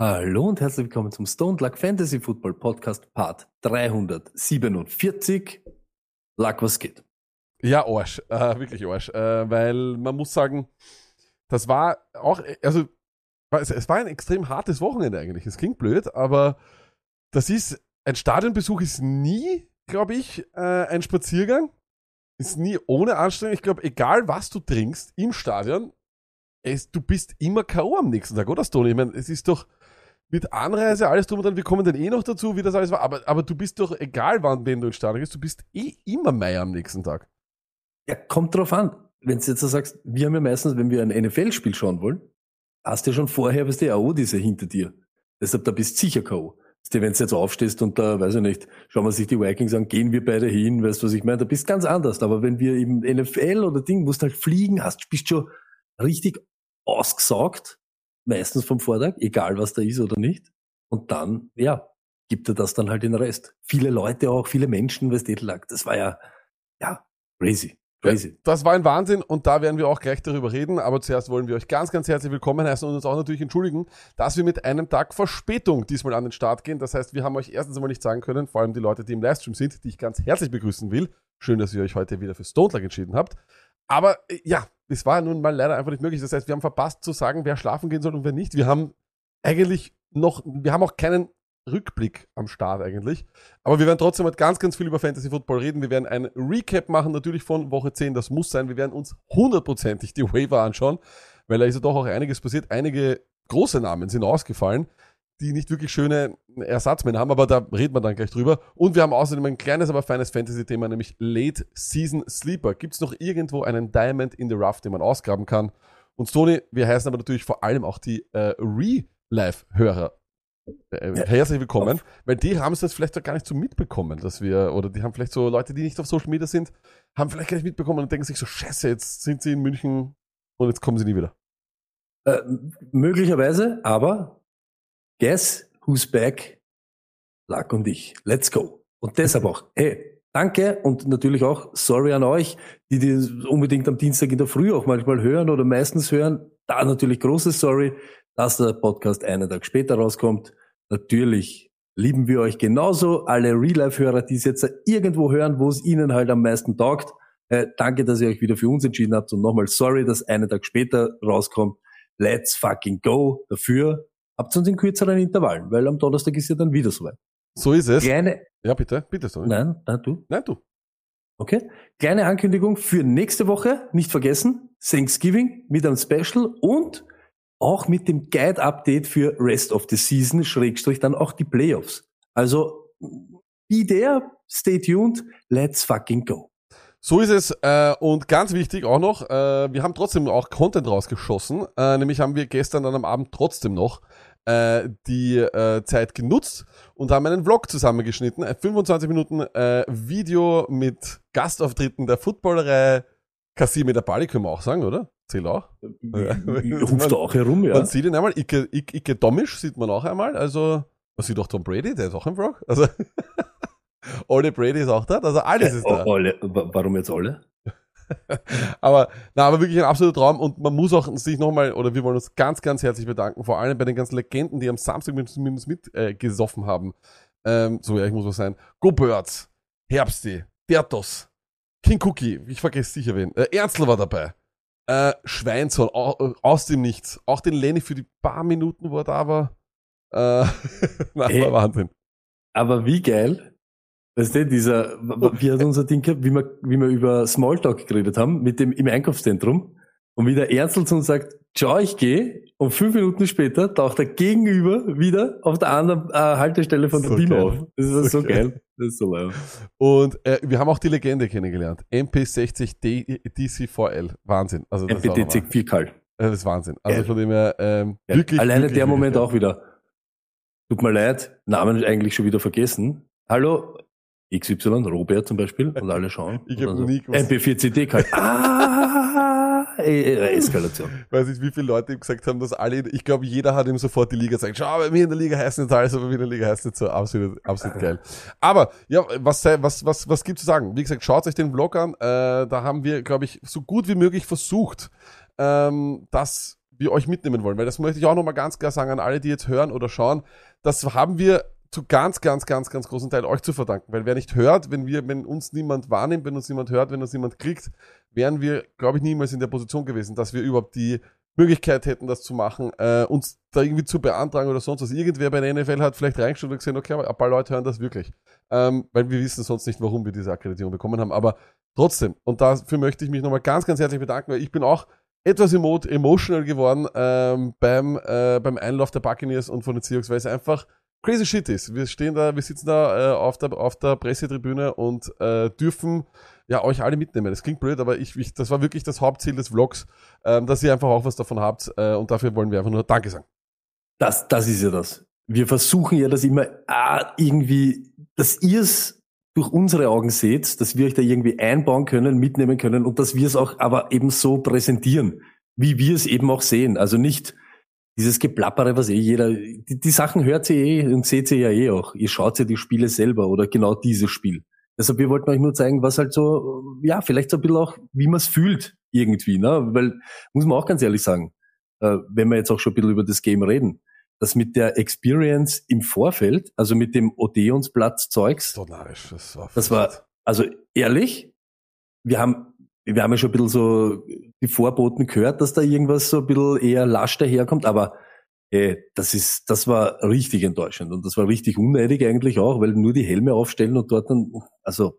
Hallo und herzlich willkommen zum Stone Luck Fantasy Football Podcast Part 347. Luck, was geht? Ja, Arsch. Äh, wirklich Arsch. Äh, weil man muss sagen, das war auch, also es war ein extrem hartes Wochenende eigentlich. Es klingt blöd, aber das ist, ein Stadionbesuch ist nie, glaube ich, äh, ein Spaziergang. Ist nie ohne Anstrengung. Ich glaube, egal was du trinkst im Stadion, es, du bist immer K.O. am nächsten Tag, oder Stone? Ich meine, es ist doch mit Anreise, alles drum und dran, wir kommen dann eh noch dazu, wie das alles war, aber, aber du bist doch, egal wann wenn du ins Stadion gehst, du bist eh immer Meier am nächsten Tag. Ja, kommt drauf an. Wenn du jetzt so sagst, wir haben ja meistens, wenn wir ein NFL-Spiel schauen wollen, hast du ja schon vorher, was die AO diese hinter dir. Deshalb, da bist du sicher K.O. Du, Wenn du jetzt aufstehst und da, weiß ich nicht, schauen wir sich die Vikings an, gehen wir beide hin, weißt du, was ich meine? Da bist du ganz anders. Aber wenn wir im NFL oder Ding, musst halt fliegen, hast, bist schon richtig ausgesaugt, meistens vom Vortag, egal was da ist oder nicht. Und dann, ja, gibt er das dann halt den Rest. Viele Leute auch, viele Menschen, du, lag. Das war ja, ja, crazy, crazy. Das war ein Wahnsinn und da werden wir auch gleich darüber reden. Aber zuerst wollen wir euch ganz, ganz herzlich willkommen heißen und uns auch natürlich entschuldigen, dass wir mit einem Tag Verspätung diesmal an den Start gehen. Das heißt, wir haben euch erstens einmal nicht sagen können, vor allem die Leute, die im Livestream sind, die ich ganz herzlich begrüßen will. Schön, dass ihr euch heute wieder für Stone Luck entschieden habt. Aber äh, ja, es war nun mal leider einfach nicht möglich. Das heißt, wir haben verpasst zu sagen, wer schlafen gehen soll und wer nicht. Wir haben eigentlich noch, wir haben auch keinen Rückblick am Start eigentlich. Aber wir werden trotzdem heute ganz, ganz viel über Fantasy Football reden. Wir werden ein Recap machen, natürlich von Woche 10, das muss sein. Wir werden uns hundertprozentig die Waiver anschauen, weil da ist ja doch auch einiges passiert. Einige große Namen sind ausgefallen, die nicht wirklich schöne Ersatzmänner haben, aber da reden wir dann gleich drüber. Und wir haben außerdem ein kleines, aber feines Fantasy-Thema, nämlich Late Season Sleeper. Gibt es noch irgendwo einen Diamond in the Rough, den man ausgraben kann? Und Sony, wir heißen aber natürlich vor allem auch die äh, Re-Live-Hörer äh, herzlich willkommen, weil die haben es jetzt vielleicht gar nicht so mitbekommen, dass wir, oder die haben vielleicht so Leute, die nicht auf Social Media sind, haben vielleicht gar nicht mitbekommen und denken sich so, scheiße, jetzt sind sie in München und jetzt kommen sie nie wieder. Äh, möglicherweise, aber guess who's back? Luck und ich. Let's go. Und deshalb auch, hey, danke und natürlich auch sorry an euch, die die unbedingt am Dienstag in der Früh auch manchmal hören oder meistens hören. Da natürlich großes Sorry, dass der Podcast einen Tag später rauskommt. Natürlich lieben wir euch genauso, alle Real-Life-Hörer, die es jetzt irgendwo hören, wo es ihnen halt am meisten taugt. Äh, danke, dass ihr euch wieder für uns entschieden habt und nochmal sorry, dass einen Tag später rauskommt. Let's fucking go. Dafür habt uns in kürzeren Intervallen, weil am Donnerstag ist ja dann wieder soweit. So ist es. Kleine, Ja, bitte, bitte, Sony. nein, nein, du. Nein, du. Okay. Kleine Ankündigung für nächste Woche. Nicht vergessen. Thanksgiving mit einem Special und auch mit dem Guide-Update für Rest of the Season, Schrägstrich dann auch die Playoffs. Also, be there, stay tuned, let's fucking go. So ist es. Äh, und ganz wichtig auch noch, äh, wir haben trotzdem auch Content rausgeschossen. Äh, nämlich haben wir gestern dann am Abend trotzdem noch äh, die äh, Zeit genutzt und haben einen Vlog zusammengeschnitten. Ein 25 Minuten äh, Video mit Gastauftritten der Footballerei. Kassier mit der Bali können wir auch sagen, oder? Zählt auch. Ruft auch herum, ja. Man sieht ihn einmal. Ike, Ike, Ike Domisch sieht man auch einmal. Also, man sieht auch Tom Brady, der ist auch im Vlog. Also, Ole Brady ist auch da. Also, alles ist da. Wa- warum jetzt alle? aber, na, aber wirklich ein absoluter Traum und man muss auch sich nochmal, oder wir wollen uns ganz, ganz herzlich bedanken, vor allem bei den ganzen Legenden, die am Samstag mit, mit uns mit äh, haben. Ähm, so ehrlich muss man sein. Go Birds, Herbsti, Dertos, King Cookie, ich vergesse sicher wen, äh, Ernstl war dabei, äh, Schweinsohn, au, äh, aus dem Nichts, auch den Lenny für die paar Minuten, wo er da war. Äh, na, Hey. war Wahnsinn. Aber wie geil, weißt du, dieser, wie hat unser Ding gehabt, wie wir, wie wir über Smalltalk geredet haben, mit dem im Einkaufszentrum, und wie der Ernstl zu uns sagt, ciao, ich gehe, und fünf Minuten später taucht er gegenüber wieder auf der anderen äh, Haltestelle von der So Beam geil. auf. Das ist so, So geil. geil. Das ist so leid. Und äh, wir haben auch die Legende kennengelernt. MP60 D- DC4L. Wahnsinn. Also das MPTC 4 Kal. Das ist Wahnsinn. Also von dem her, ähm, Ja, wirklich. Alleine wirklich, der Moment wirklich, auch wieder. Tut mir leid, Namen eigentlich schon wieder vergessen. Hallo, XY, Robert zum Beispiel, und alle schauen. Ich Und hab dann nie gewusst. MP4CD kalt. Ah, äh, äh, Eskalation. weiß nicht, wie viele Leute ihm gesagt haben, dass alle, ich glaube, jeder hat ihm sofort die Liga gesagt, schau, bei mir in der Liga heißt nicht alles, aber bei mir in der Liga heißt nicht so, absolut, absolut geil. Aber, ja, was, was, was, was gibt's zu sagen? Wie gesagt, schaut euch den Vlog an, äh, da haben wir, glaube ich, so gut wie möglich versucht, ähm, dass wir euch mitnehmen wollen, weil das möchte ich auch nochmal ganz klar sagen an alle, die jetzt hören oder schauen, das haben wir zu ganz, ganz, ganz, ganz großen Teil euch zu verdanken, weil wer nicht hört, wenn wir, wenn uns niemand wahrnimmt, wenn uns niemand hört, wenn uns niemand kriegt, wären wir, glaube ich, niemals in der Position gewesen, dass wir überhaupt die Möglichkeit hätten, das zu machen, äh, uns da irgendwie zu beantragen oder sonst was. Irgendwer bei der NFL hat vielleicht reingeschaut und gesehen, okay, aber ein paar Leute hören das wirklich. Ähm, weil wir wissen sonst nicht, warum wir diese Akkreditierung bekommen haben. Aber trotzdem, und dafür möchte ich mich nochmal ganz, ganz herzlich bedanken, weil ich bin auch etwas emo emotional geworden ähm, beim, äh, beim Einlauf der Buccaneers und von den Seahawks, weil es einfach crazy shit ist. Wir stehen da, wir sitzen da äh, auf, der, auf der Pressetribüne und äh, dürfen ja euch alle mitnehmen. Das klingt blöd, aber ich, ich das war wirklich das Hauptziel des Vlogs, ähm, dass ihr einfach auch was davon habt äh, und dafür wollen wir einfach nur Danke sagen. Das, das ist ja das. Wir versuchen ja das immer ah, irgendwie, dass ihr es durch unsere Augen seht, dass wir euch da irgendwie einbauen können, mitnehmen können und dass wir es auch aber eben so präsentieren, wie wir es eben auch sehen. Also nicht dieses Geplappere, was eh jeder, die, die Sachen hört ihr eh und seht ihr ja eh auch. Ihr schaut ja die Spiele selber oder genau dieses Spiel. Deshalb, wir wollten euch nur zeigen, was halt so, ja, vielleicht so ein bisschen auch, wie man es fühlt irgendwie, ne? Weil, muss man auch ganz ehrlich sagen, äh, wenn wir jetzt auch schon ein bisschen über das Game reden, das mit der Experience im Vorfeld, also mit dem. Das war, das war, also ehrlich, wir haben, wir haben ja schon ein bisschen so die Vorboten gehört, dass da irgendwas so ein bisschen eher lasch daherkommt, aber äh, das ist, das war richtig enttäuschend und das war richtig unnötig eigentlich auch, weil nur die Helme aufstellen und dort dann, also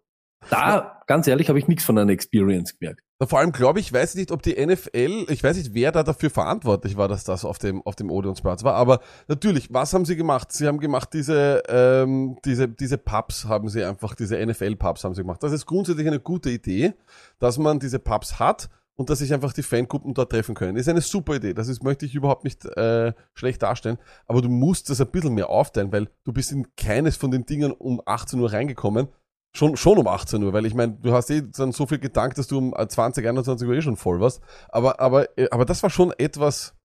da, ganz ehrlich, habe ich nichts von einer Experience gemerkt. Vor allem glaube ich, weiß ich nicht, ob die NFL, ich weiß nicht, wer da dafür verantwortlich war, dass das auf dem, auf dem Odeonsplatz war, aber natürlich, was haben sie gemacht? Sie haben gemacht diese, ähm, diese, diese Pubs haben sie einfach, diese NFL-Pubs haben sie gemacht. Das ist grundsätzlich eine gute Idee, dass man diese Pubs hat und dass sich einfach die Fangruppen dort treffen können. Ist eine super Idee. Das ist, möchte ich überhaupt nicht äh, schlecht darstellen. Aber du musst das ein bisschen mehr aufteilen, weil du bist in keines von den Dingen um 18 Uhr reingekommen. Schon, schon um 18 Uhr, weil ich meine, du hast eh dann so viel gedankt, dass du um 20, 21 Uhr eh schon voll warst. Aber, aber, äh, aber das war schon etwas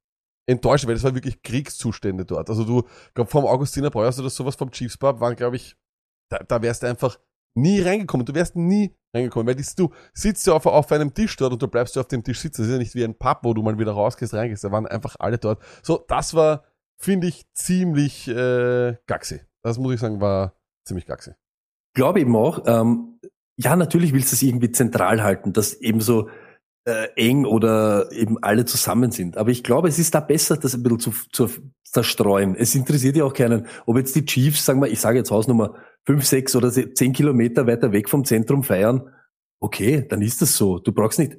enttäuschend, weil das war wirklich Kriegszustände dort. Also du, glaub, vom Augustiner Breuers oder sowas vom Chiefs Pub waren, glaube ich, da, da wärst du einfach nie reingekommen. Du wärst nie reingekommen, weil das, du sitzt ja auf, auf einem Tisch dort und du bleibst ja auf dem Tisch sitzen. Das ist ja nicht wie ein Pub, wo du mal wieder rausgehst, reingehst. Da waren einfach alle dort. So, das war, finde ich, ziemlich äh, gaxi. Das muss ich sagen, war ziemlich gaxi. Glaube eben auch, ähm, ja, natürlich willst du es irgendwie zentral halten, dass eben so äh, eng oder eben alle zusammen sind. Aber ich glaube, es ist da besser, das ein bisschen zu, zu zerstreuen. Es interessiert ja auch keinen, ob jetzt die Chiefs, sagen wir, ich sage jetzt Hausnummer fünf, sechs oder zehn Kilometer weiter weg vom Zentrum feiern. Okay, dann ist das so. Du brauchst nicht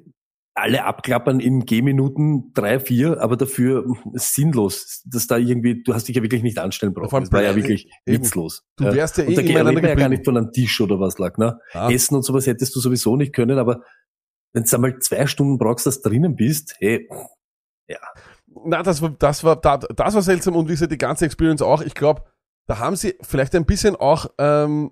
alle abklappern in Gehminuten drei, vier, aber dafür ist sinnlos, dass da irgendwie, du hast dich ja wirklich nicht anstellen brauchen. Vor allem Das war ja wirklich eben. witzlos. Du Ja. wärst ja eh Und da ineinander reden wir ja gar nicht von einem Tisch oder was lag, ne? Ah. Essen und sowas hättest du sowieso nicht können, aber wenn du einmal zwei Stunden brauchst, dass du drinnen bist, hey, Na, das war, das war, da- das war seltsam und wie gesagt, die ganze Experience auch. Ich glaube, da haben sie vielleicht ein bisschen auch, ähm,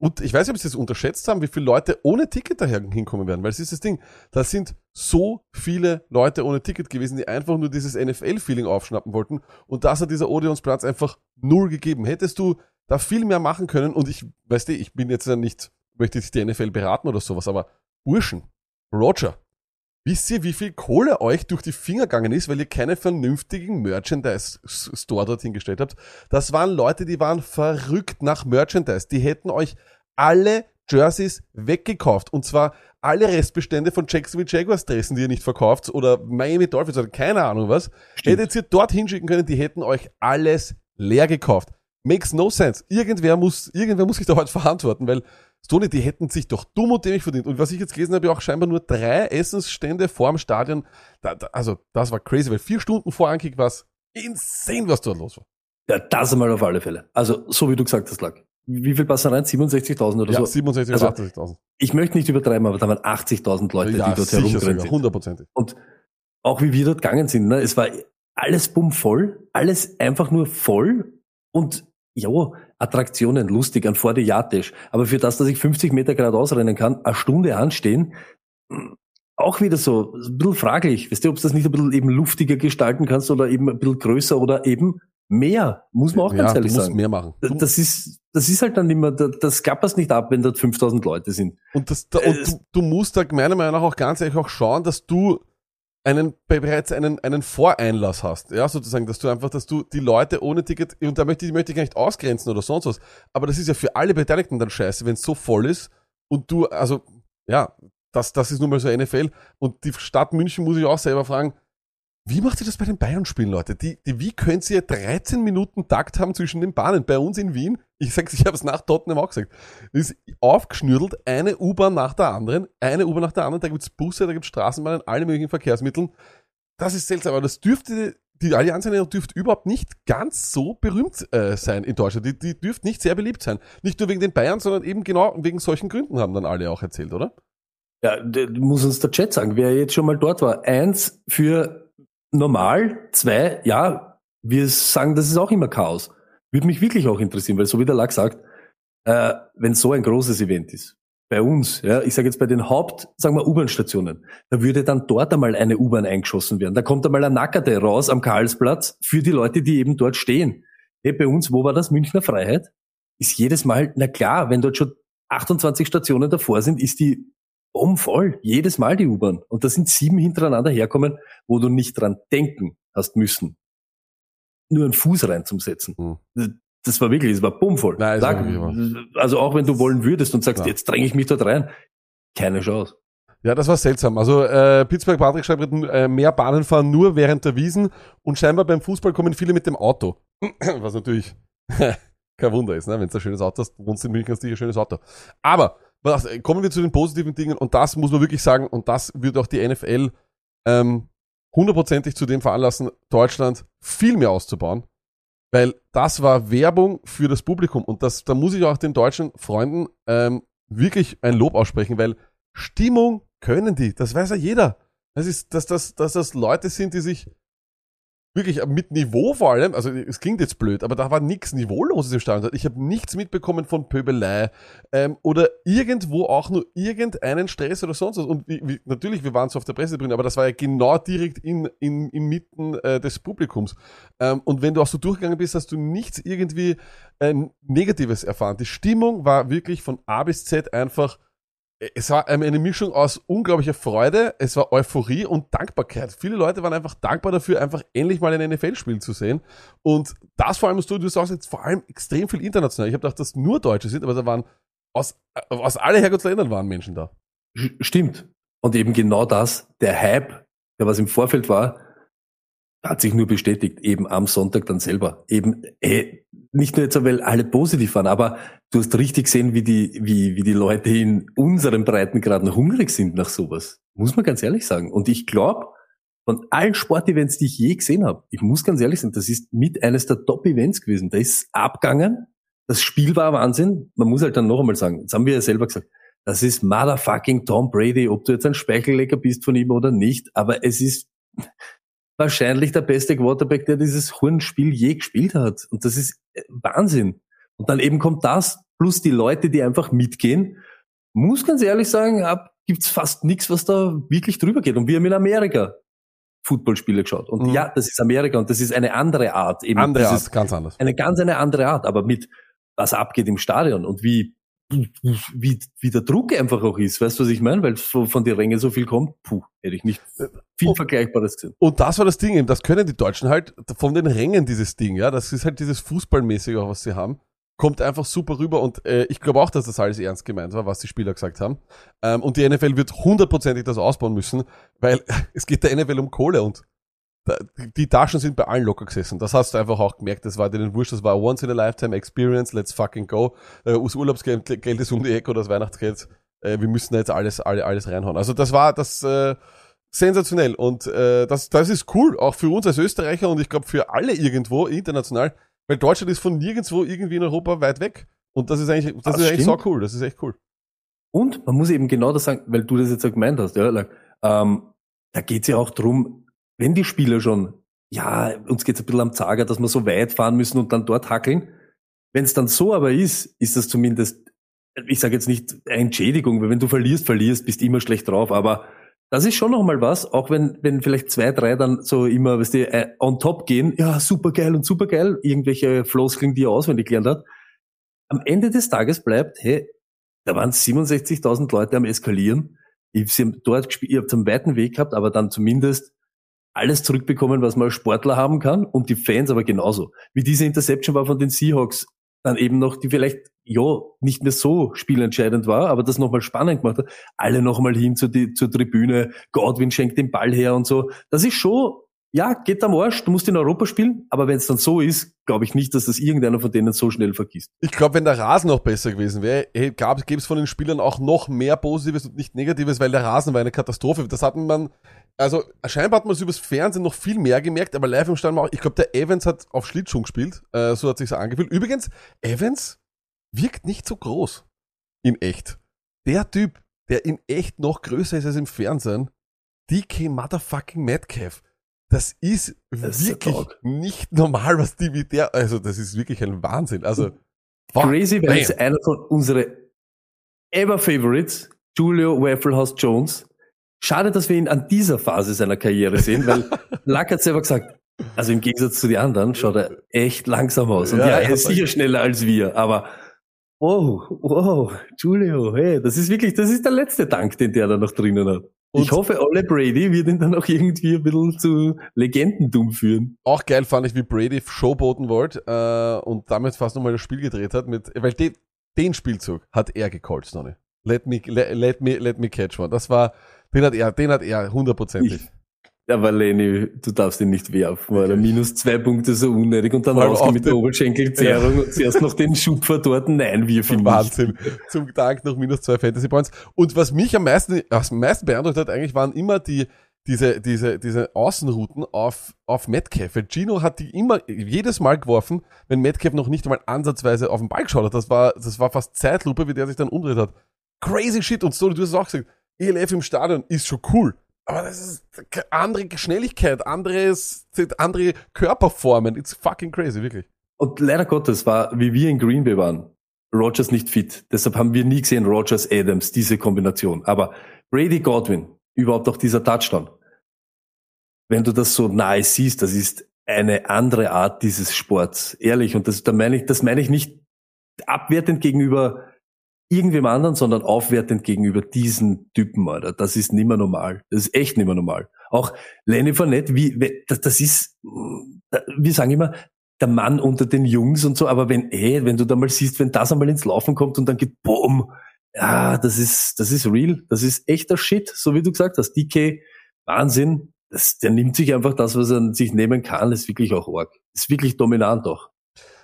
und ich weiß nicht, ob sie das unterschätzt haben, wie viele Leute ohne Ticket daher hinkommen werden, weil es ist das Ding, da sind so viele Leute ohne Ticket gewesen, die einfach nur dieses NFL-Feeling aufschnappen wollten und das hat dieser Odeonsplatz einfach null gegeben. Hättest du da viel mehr machen können und ich, weißt du, ich bin jetzt ja nicht, möchte jetzt die NFL beraten oder sowas, aber Burschen, Roger, Wisst ihr, wie viel Kohle euch durch die Finger gegangen ist, weil ihr keine vernünftigen Merchandise-Store dorthin gestellt habt? Das waren Leute, die waren verrückt nach Merchandise. Die hätten euch alle Jerseys weggekauft. Und zwar alle Restbestände von Jacksonville Jaguars Dressen, die ihr nicht verkauft, oder Miami Dolphins oder keine Ahnung was. Stimmt. Hättet ihr dort hinschicken können, die hätten euch alles leer gekauft. Makes no sense. Irgendwer muss, irgendwer muss sich da heute verantworten, weil Stoney, die hätten sich doch dumm und dämlich verdient. Und was ich jetzt gelesen habe, auch scheinbar nur drei Essensstände vorm Stadion. Da, da, also, das war crazy, weil vier Stunden vor Ankick war es insane, was dort los war. ja, das einmal auf alle Fälle. Also, so wie du gesagt hast, lag. Wie viel passen rein? 67.000 oder Ja, so? 67 Also, oder 80.000. Ich möchte nicht übertreiben, aber da waren 80.000 Leute, Ja, die dort herumgerannt sind. hundertprozentig. Und auch wie wir dort gegangen sind, ne? es war alles bummvoll, alles einfach nur voll und ja, Attraktionen, lustig, ein vor Jatisch. Aber für das, dass ich 50 Meter geradeaus rennen kann, eine Stunde anstehen, auch wieder so, ein bisschen fraglich. Weißt du, ob du das nicht ein bisschen eben luftiger gestalten kannst oder eben ein bisschen größer oder eben mehr, muss man auch ganz ja, ehrlich sagen. mehr machen. Du, Das ist, das ist halt dann immer, das klappert nicht ab, wenn dort 5000 Leute sind. und das, da, und du, du musst da meiner Meinung nach auch ganz ehrlich auch schauen, dass du einen bereits einen, einen Voreinlass hast, ja, sozusagen, dass du einfach, dass du die Leute ohne Ticket, und da möchte ich, möchte ich gar nicht ausgrenzen oder sonst was, aber das ist ja für alle Beteiligten dann scheiße, wenn es so voll ist und du, also, ja, das, das ist nun mal so NFL und die Stadt München muss ich auch selber fragen, wie macht ihr das bei den Bayern-Spielen, Leute? Die, die, wie könnt ihr 13 Minuten Takt haben zwischen den Bahnen? Bei uns in Wien, ich sag's, ich habe es nach Tottenham auch gesagt, ist aufgeschnürdelt, eine U-Bahn nach der anderen, eine U-Bahn nach der anderen, da gibt's Busse, da gibt's Straßenbahnen, alle möglichen Verkehrsmitteln. Das ist seltsam, aber das dürfte, die Allianz Arena dürfte überhaupt nicht ganz so berühmt äh, sein in Deutschland. Die, die dürfte nicht sehr beliebt sein. Nicht nur wegen den Bayern, sondern eben genau wegen solchen Gründen haben dann alle auch erzählt, oder? Ja, muss uns der Chat sagen, wer jetzt schon mal dort war. Eins für normal, zwei, ja, wir sagen, das ist auch immer Chaos. Würde mich wirklich auch interessieren, weil so wie der Lack sagt, äh, wenn so ein großes Event ist, bei uns, ja, ich sage jetzt bei den Haupt, sagen wir U-Bahn-Stationen, da würde dann dort einmal eine U-Bahn eingeschossen werden. Da kommt einmal ein Nackerte raus am Karlsplatz für die Leute, die eben dort stehen. Hey, bei uns, wo war das? Münchner Freiheit? Ist jedes Mal, na klar, wenn dort schon 28 Stationen davor sind, ist die voll. Jedes Mal die U-Bahn. Und da sind sieben hintereinander herkommen, wo du nicht dran denken hast müssen, nur einen Fuß reinzusetzen. Hm. Das war wirklich, es war bummvoll. Nein, wirklich also auch wenn du wollen würdest und sagst, Ja. jetzt dränge ich mich dort rein, keine Chance. Ja, das war seltsam. Also äh, Pittsburgh Patrick schreibt, äh, mehr Bahnen fahren nur während der Wiesen und scheinbar beim Fußball kommen viele mit dem Auto. Was natürlich kein Wunder ist, ne? wenn du ein schönes Auto hast, wohnst du in München, hast du ein schönes Auto. Aber kommen wir zu den positiven Dingen und das muss man wirklich sagen und das wird auch die NFL ähm, hundertprozentig zu dem veranlassen, Deutschland viel mehr auszubauen. Weil das war Werbung für das Publikum und das, da muss ich auch den deutschen Freunden ähm, wirklich ein Lob aussprechen, weil Stimmung können die, das weiß ja jeder. Das ist, dass das, dass das Leute sind, die sich wirklich mit Niveau vor allem, also es klingt jetzt blöd, aber da war nichts Niveauloses im Stadion. Ich habe nichts mitbekommen von Pöbelei ähm, oder irgendwo auch nur irgendeinen Stress oder sonst was. Und wie, wie, natürlich, wir waren so auf der Pressetribüne, aber das war ja genau direkt in, in, inmitten äh, des Publikums. Ähm, und wenn du auch so durchgegangen bist, hast du nichts irgendwie äh, Negatives erfahren. Die Stimmung war wirklich von A bis Z einfach es war eine Mischung aus unglaublicher Freude, es war Euphorie und Dankbarkeit. Viele Leute waren einfach dankbar dafür, einfach endlich mal ein NFL-Spiel zu sehen. Und das vor allem, was du, du sagst jetzt vor allem extrem viel international. Ich habe gedacht, dass nur Deutsche sind, aber da waren aus, aus alle Herrgottsländern waren Menschen da. Stimmt. Und eben genau das, der Hype, der was im Vorfeld war, hat sich nur bestätigt, eben am Sonntag dann selber. Eben, eh, nicht nur jetzt, weil alle positiv waren, aber du hast richtig gesehen, wie die, wie, wie die Leute in unseren Breitengraden hungrig sind nach sowas. Muss man ganz ehrlich sagen. Und ich glaube, von allen Sportevents, die ich je gesehen habe, ich muss ganz ehrlich sein, das ist mit eines der Top-Events gewesen. Da ist abgegangen. Das Spiel war Wahnsinn. Man muss halt dann noch einmal sagen, das haben wir ja selber gesagt, das ist motherfucking Tom Brady, ob du jetzt ein Speichellecker bist von ihm oder nicht, aber es ist wahrscheinlich der beste Quarterback, der dieses Hornspiel je gespielt hat. Und das ist äh, Wahnsinn. Und dann eben kommt das, plus die Leute, die einfach mitgehen. Muss ganz ehrlich sagen, ab gibt's fast nichts, was da wirklich drüber geht. Und wir haben in Amerika Footballspiele geschaut. Und Mhm. ja, das ist Amerika und das ist eine andere Art. Eben Andere dieses, Art, ganz anders. eine ganz eine andere Art, aber mit was abgeht im Stadion und wie wie, wie der Druck einfach auch ist, weißt du, was ich meine? Weil so von den Rängen so viel kommt, puh, hätte ich nicht viel Oh. Vergleichbares gesehen. Und das war das Ding, eben, das können die Deutschen halt von den Rängen dieses Ding, ja, das ist halt dieses Fußballmäßige auch, was sie haben, kommt einfach super rüber und äh, ich glaube auch, dass das alles ernst gemeint war, was die Spieler gesagt haben. Ähm, und die NFL wird hundertprozentig das ausbauen müssen, weil es geht der NFL um Kohle und die Taschen sind bei allen locker gesessen. Das hast du einfach auch gemerkt. Das war denen wurscht. Das war a once in a lifetime experience. Let's fucking go. Äh, das Urlaubsgeld Geld ist um die Ecke oder das Weihnachtsgeld. Äh, wir müssen da jetzt alles, alle, alles reinhauen. Also das war das äh, sensationell und äh, das, das ist cool, auch für uns als Österreicher und ich glaube für alle irgendwo international, weil Deutschland ist von nirgendwo irgendwie in Europa weit weg. Und das ist eigentlich, das, Das ist eigentlich so stimmt. cool. Das ist echt cool. Und man muss eben genau das sagen, weil du das jetzt auch gemeint hast, ja, like, ähm, da geht's ja auch drum, wenn die Spieler schon, ja, uns geht's ein bisschen am Zager, dass wir so weit fahren müssen und dann dort hackeln. Wenn es dann so aber ist, ist das zumindest, ich sage jetzt nicht Entschädigung, weil wenn du verlierst, verlierst, bist immer schlecht drauf, aber das ist schon nochmal was, auch wenn, wenn vielleicht zwei, drei dann so immer, weißt du, äh, on top gehen, ja, super geil und super geil, irgendwelche Floskeln, die er auswendig gelernt hat. Am Ende des Tages bleibt, hey, da waren 67.000 Leute am Eskalieren. Sie haben dort gespielt, ihr habt einen weiten Weg gehabt, aber dann zumindest alles zurückbekommen, was man als Sportler haben kann und die Fans aber genauso. Wie diese Interception war von den Seahawks, dann eben noch, die vielleicht, ja, nicht mehr so spielentscheidend war, aber das nochmal spannend gemacht hat. Alle nochmal hin zur, zur Tribüne, Godwin schenkt den Ball her und so. Das ist schon, ja, geht am Arsch, du musst in Europa spielen, aber wenn es dann so ist, glaube ich nicht, dass das irgendeiner von denen so schnell vergisst. Ich glaube, wenn der Rasen noch besser gewesen wäre, gäbe es von den Spielern auch noch mehr Positives und nicht Negatives, weil der Rasen war eine Katastrophe. Das hatten man, also scheinbar hat man es übers Fernsehen noch viel mehr gemerkt, aber live im Stand auch, ich glaube, der Evans hat auf Schlittschuh gespielt, äh, so hat sich angefühlt. Übrigens, Evans wirkt nicht so groß in echt. Der Typ, der in echt noch größer ist als im Fernsehen, DK Motherfucking Metcalf. Das ist Das ist wirklich Dog. nicht normal, was die mit der, also das ist wirklich ein Wahnsinn. Also, Crazy, weil es einer von unsere ever Favorites, Julio Wafflehouse Jones. Schade, dass wir ihn an dieser Phase seiner Karriere sehen, weil Lack hat selber gesagt, also im Gegensatz zu den anderen schaut er echt langsam aus. Und Ja, ja, er ist sicher schneller als wir, aber wow, wow, Julio, hey, das ist wirklich, das ist der letzte Dank, den der da noch drinnen hat. Und- ich hoffe, Ole Brady wird ihn dann auch irgendwie ein bisschen zu Legendentum führen. Auch geil fand ich, wie Brady showboten wollte äh, und damit fast nochmal das Spiel gedreht hat. Mit, weil den, den Spielzug hat er gecallt, Stoney. Let me, let, let me, let me catch one. Das war, den hat er, den hat er hundertprozentig. Aber Leni, du darfst ihn nicht werfen, weil er minus zwei Punkte so unnötig und dann auch mit der Oberschenkelzerrung und zuerst noch den Schupfer dort. Nein, wir finden nicht. Wahnsinn. Zum Dank noch minus zwei Fantasy Points. Und was mich am meisten, am meisten beeindruckt hat, eigentlich waren immer die, diese, diese, diese Außenrouten auf, auf Metcalf. Weil Gino hat die immer, jedes Mal geworfen, wenn Metcalf noch nicht einmal ansatzweise auf den Ball geschaut hat. Das war, das war fast Zeitlupe, wie der sich dann umdreht hat. Crazy shit. Und so, du hast es auch gesagt, ELF im Stadion ist schon cool. Aber das ist andere Schnelligkeit, anderes, andere Körperformen. It's fucking crazy, wirklich. Und leider Gottes war, wie wir in Green Bay waren, Rogers nicht fit. Deshalb haben wir nie gesehen Rogers Adams, diese Kombination. Aber Brady Godwin, überhaupt auch dieser Touchdown. Wenn du das so nahe siehst, das ist eine andere Art dieses Sports. Ehrlich. Und das, da meine ich, das meine ich nicht abwertend gegenüber irgendwem anderen, sondern aufwertend gegenüber diesen Typen, Alter. Das ist nimmer normal. Das ist echt nimmer normal. Auch Lenny Fournette, wie, das, das ist, wir sagen immer, der Mann unter den Jungs und so, aber wenn, ey, wenn du da mal siehst, wenn das einmal ins Laufen kommt und dann geht boom, ja, das ist, das ist real, das ist echter Shit, so wie du gesagt hast, DK, Wahnsinn, das, der nimmt sich einfach das, was er sich nehmen kann, ist wirklich auch arg, ist wirklich dominant auch.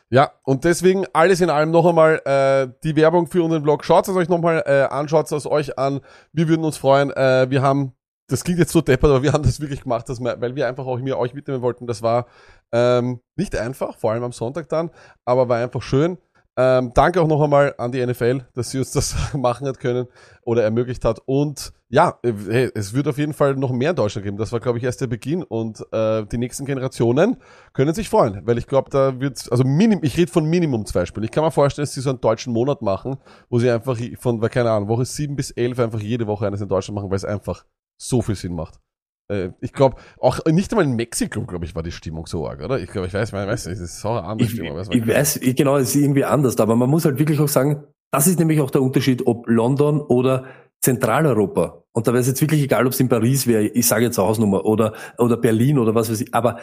Ja, und deswegen alles in allem noch einmal äh, die Werbung für unseren Blog. Schaut es euch nochmal äh, an, schaut es euch an. Wir würden uns freuen. Äh, wir haben, das klingt jetzt so deppert, aber wir haben das wirklich gemacht, dass wir, weil wir einfach auch mir euch mitnehmen wollten. Das war ähm, nicht einfach, vor allem am Sonntag dann, aber war einfach schön. Ähm, danke auch noch einmal an die NFL, dass sie uns das machen hat können oder ermöglicht hat. Und ja, hey, es wird auf jeden Fall noch mehr in Deutschland geben. Das war, glaube ich, erst der Beginn. Und äh, die nächsten Generationen können sich freuen, weil ich glaube, da wird also Minim, ich rede von Minimum zwei Spielen. Ich kann mir vorstellen, dass sie so einen deutschen Monat machen, wo sie einfach von, keine Ahnung, Woche sieben bis elf einfach jede Woche eines in Deutschland machen, weil es einfach so viel Sinn macht. Äh, ich glaube, auch nicht einmal in Mexiko, glaube ich, war die Stimmung so arg, oder? Ich glaube, ich weiß, ich weiß das ist so eine andere Ich, Stimmung. es war ich weiß, ich, genau, es ist irgendwie anders, aber man muss halt wirklich auch sagen, das ist nämlich auch der Unterschied, ob London oder Zentraleuropa. Und da wäre es jetzt wirklich egal, ob es in Paris wäre, ich sage jetzt Hausnummer, oder, oder Berlin oder was weiß ich, aber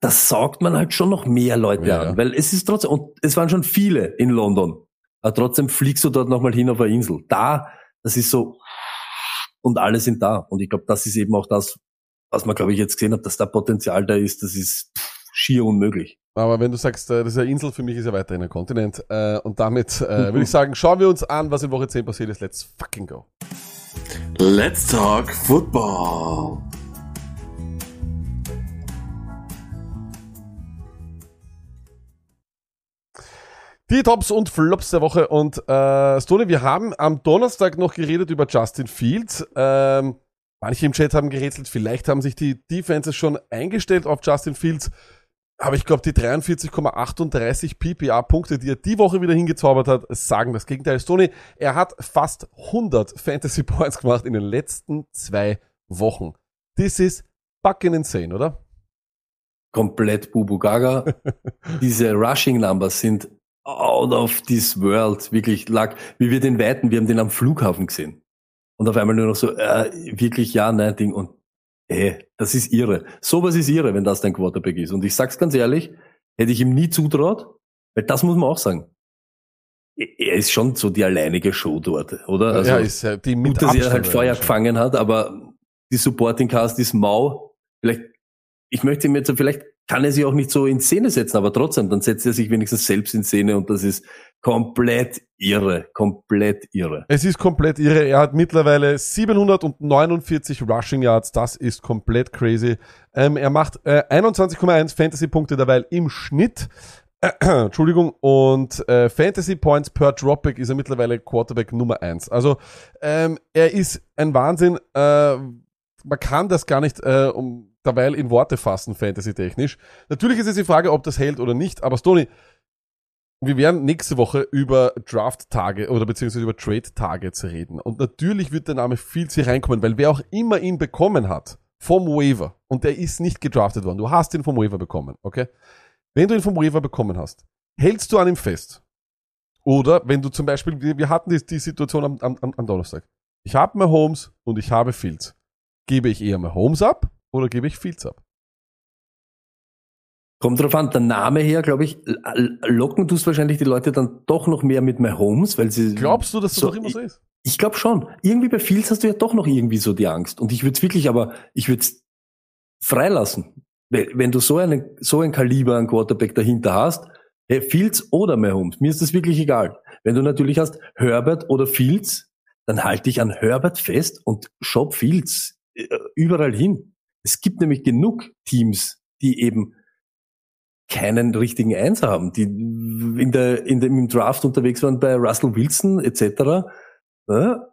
das saugt man halt schon noch mehr Leute Ja, an, ja. weil es ist trotzdem, und es waren schon viele in London, aber trotzdem fliegst du dort nochmal hin auf eine Insel. Da, das ist so, und alle sind da. Und ich glaube, das ist eben auch das, was man, glaube ich, jetzt gesehen hat, dass da Potenzial da ist, das ist schier unmöglich. Aber wenn du sagst, äh, das ist eine Insel, für mich ist ja weiterhin ein Kontinent. Äh, und damit äh, würde ich sagen, schauen wir uns an, was in Woche 10 passiert ist. Let's fucking go. Let's talk football. Die Tops und Flops der Woche. Und äh, Stone, wir haben am Donnerstag noch geredet über Justin Fields. Ähm, Manche im Chat haben gerätselt, vielleicht haben sich die Defenses schon eingestellt auf Justin Fields. Aber ich glaube, die 43,38 PPA-Punkte, die er die Woche wieder hingezaubert hat, sagen das Gegenteil. Stoney, er hat fast 100 Fantasy Points gemacht in den letzten zwei Wochen. This is fucking insane, oder? Komplett Bubu Gaga. Diese Rushing Numbers sind out of this world. Wirklich lag, wie wir den weiten, wir haben den am Flughafen gesehen. Und auf einmal nur noch so, äh, wirklich ja, nein, Ding. Und äh, das ist irre. Sowas ist irre, wenn das dein Quarterback ist. Und ich sag's ganz ehrlich, hätte ich ihm nie zutraut, weil das muss man auch sagen. Er ist schon so die alleinige Show dort, oder? Also, ja, ist ja die mit gut, dass er halt Feuer gefangen hat, aber die Supporting Cast ist mau. Vielleicht, ich möchte ihm jetzt, vielleicht kann er sich auch nicht so in Szene setzen, aber trotzdem, dann setzt er sich wenigstens selbst in Szene und das ist komplett irre, komplett irre. Es ist komplett irre. Er hat mittlerweile 749 Rushing Yards. Das ist komplett crazy. Ähm, er macht äh, 21,1 Fantasy-Punkte derweil im Schnitt. Entschuldigung. Und äh, Fantasy Points per Dropback ist er mittlerweile Quarterback Nummer 1. Also ähm, er ist ein Wahnsinn. Äh, man kann das gar nicht äh, um, derweil in Worte fassen, fantasy-technisch. Natürlich ist jetzt die Frage, ob das hält oder nicht. Aber Stoney, wir werden nächste Woche über Draft-Tage oder beziehungsweise über Trade-Tage zu reden. Und natürlich wird der Name Fields hier reinkommen, weil wer auch immer ihn bekommen hat, vom Waiver, und der ist nicht gedraftet worden, du hast ihn vom Waiver bekommen, okay? Wenn du ihn vom Waiver bekommen hast, hältst du an ihm fest. Oder wenn du zum Beispiel, wir wir hatten die, die Situation am, am, am Donnerstag. Ich habe Mahomes und ich habe Fields. Gebe ich eher Mahomes ab oder gebe ich Fields ab? Kommt drauf an, der Name her, glaube ich, locken tust wahrscheinlich die Leute dann doch noch mehr mit Mahomes, weil sie. Glaubst du, dass das So, doch immer so ist? Ich glaube schon. Irgendwie bei Fields hast du ja doch noch irgendwie so die Angst. Und ich würde es wirklich, aber ich würde es freilassen. Wenn du so einen, so ein Kaliber an Quarterback dahinter hast, hey, Fields oder Mahomes, mir ist das wirklich egal. Wenn du natürlich hast Herbert oder Fields, dann halte dich an Herbert fest und shop Fields überall hin. Es gibt nämlich genug Teams, die eben keinen richtigen Einser haben, die in der, in dem im Draft unterwegs waren bei Russell Wilson etc. Ja,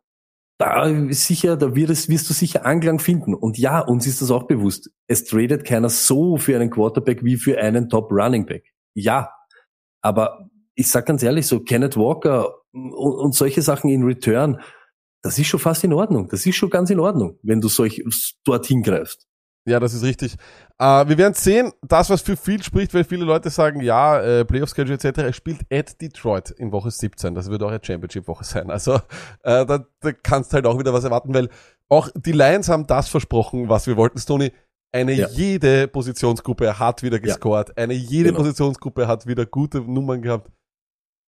da ist sicher, da wird es, wirst du sicher Anklang finden. Und ja, uns ist das auch bewusst. Es tradet keiner so für einen Quarterback wie für einen Top Running Back. Ja. Aber ich sag ganz ehrlich, so Kenneth Walker und, und solche Sachen in Return, das ist schon fast in Ordnung. Das ist schon ganz in Ordnung, wenn du solch dorthin greifst. Ja, das ist richtig. Äh, wir werden sehen, das, was für viel spricht, weil viele Leute sagen, ja, äh, Playoff-Schedule etc., er spielt at Detroit in Woche 17. Das wird auch eine Championship-Woche sein. Also äh, da, da kannst halt auch wieder was erwarten, weil auch die Lions haben das versprochen, was wir wollten, Stoney. Eine Ja. jede Positionsgruppe hat wieder gescored. Eine jede Genau. Positionsgruppe hat wieder gute Nummern gehabt.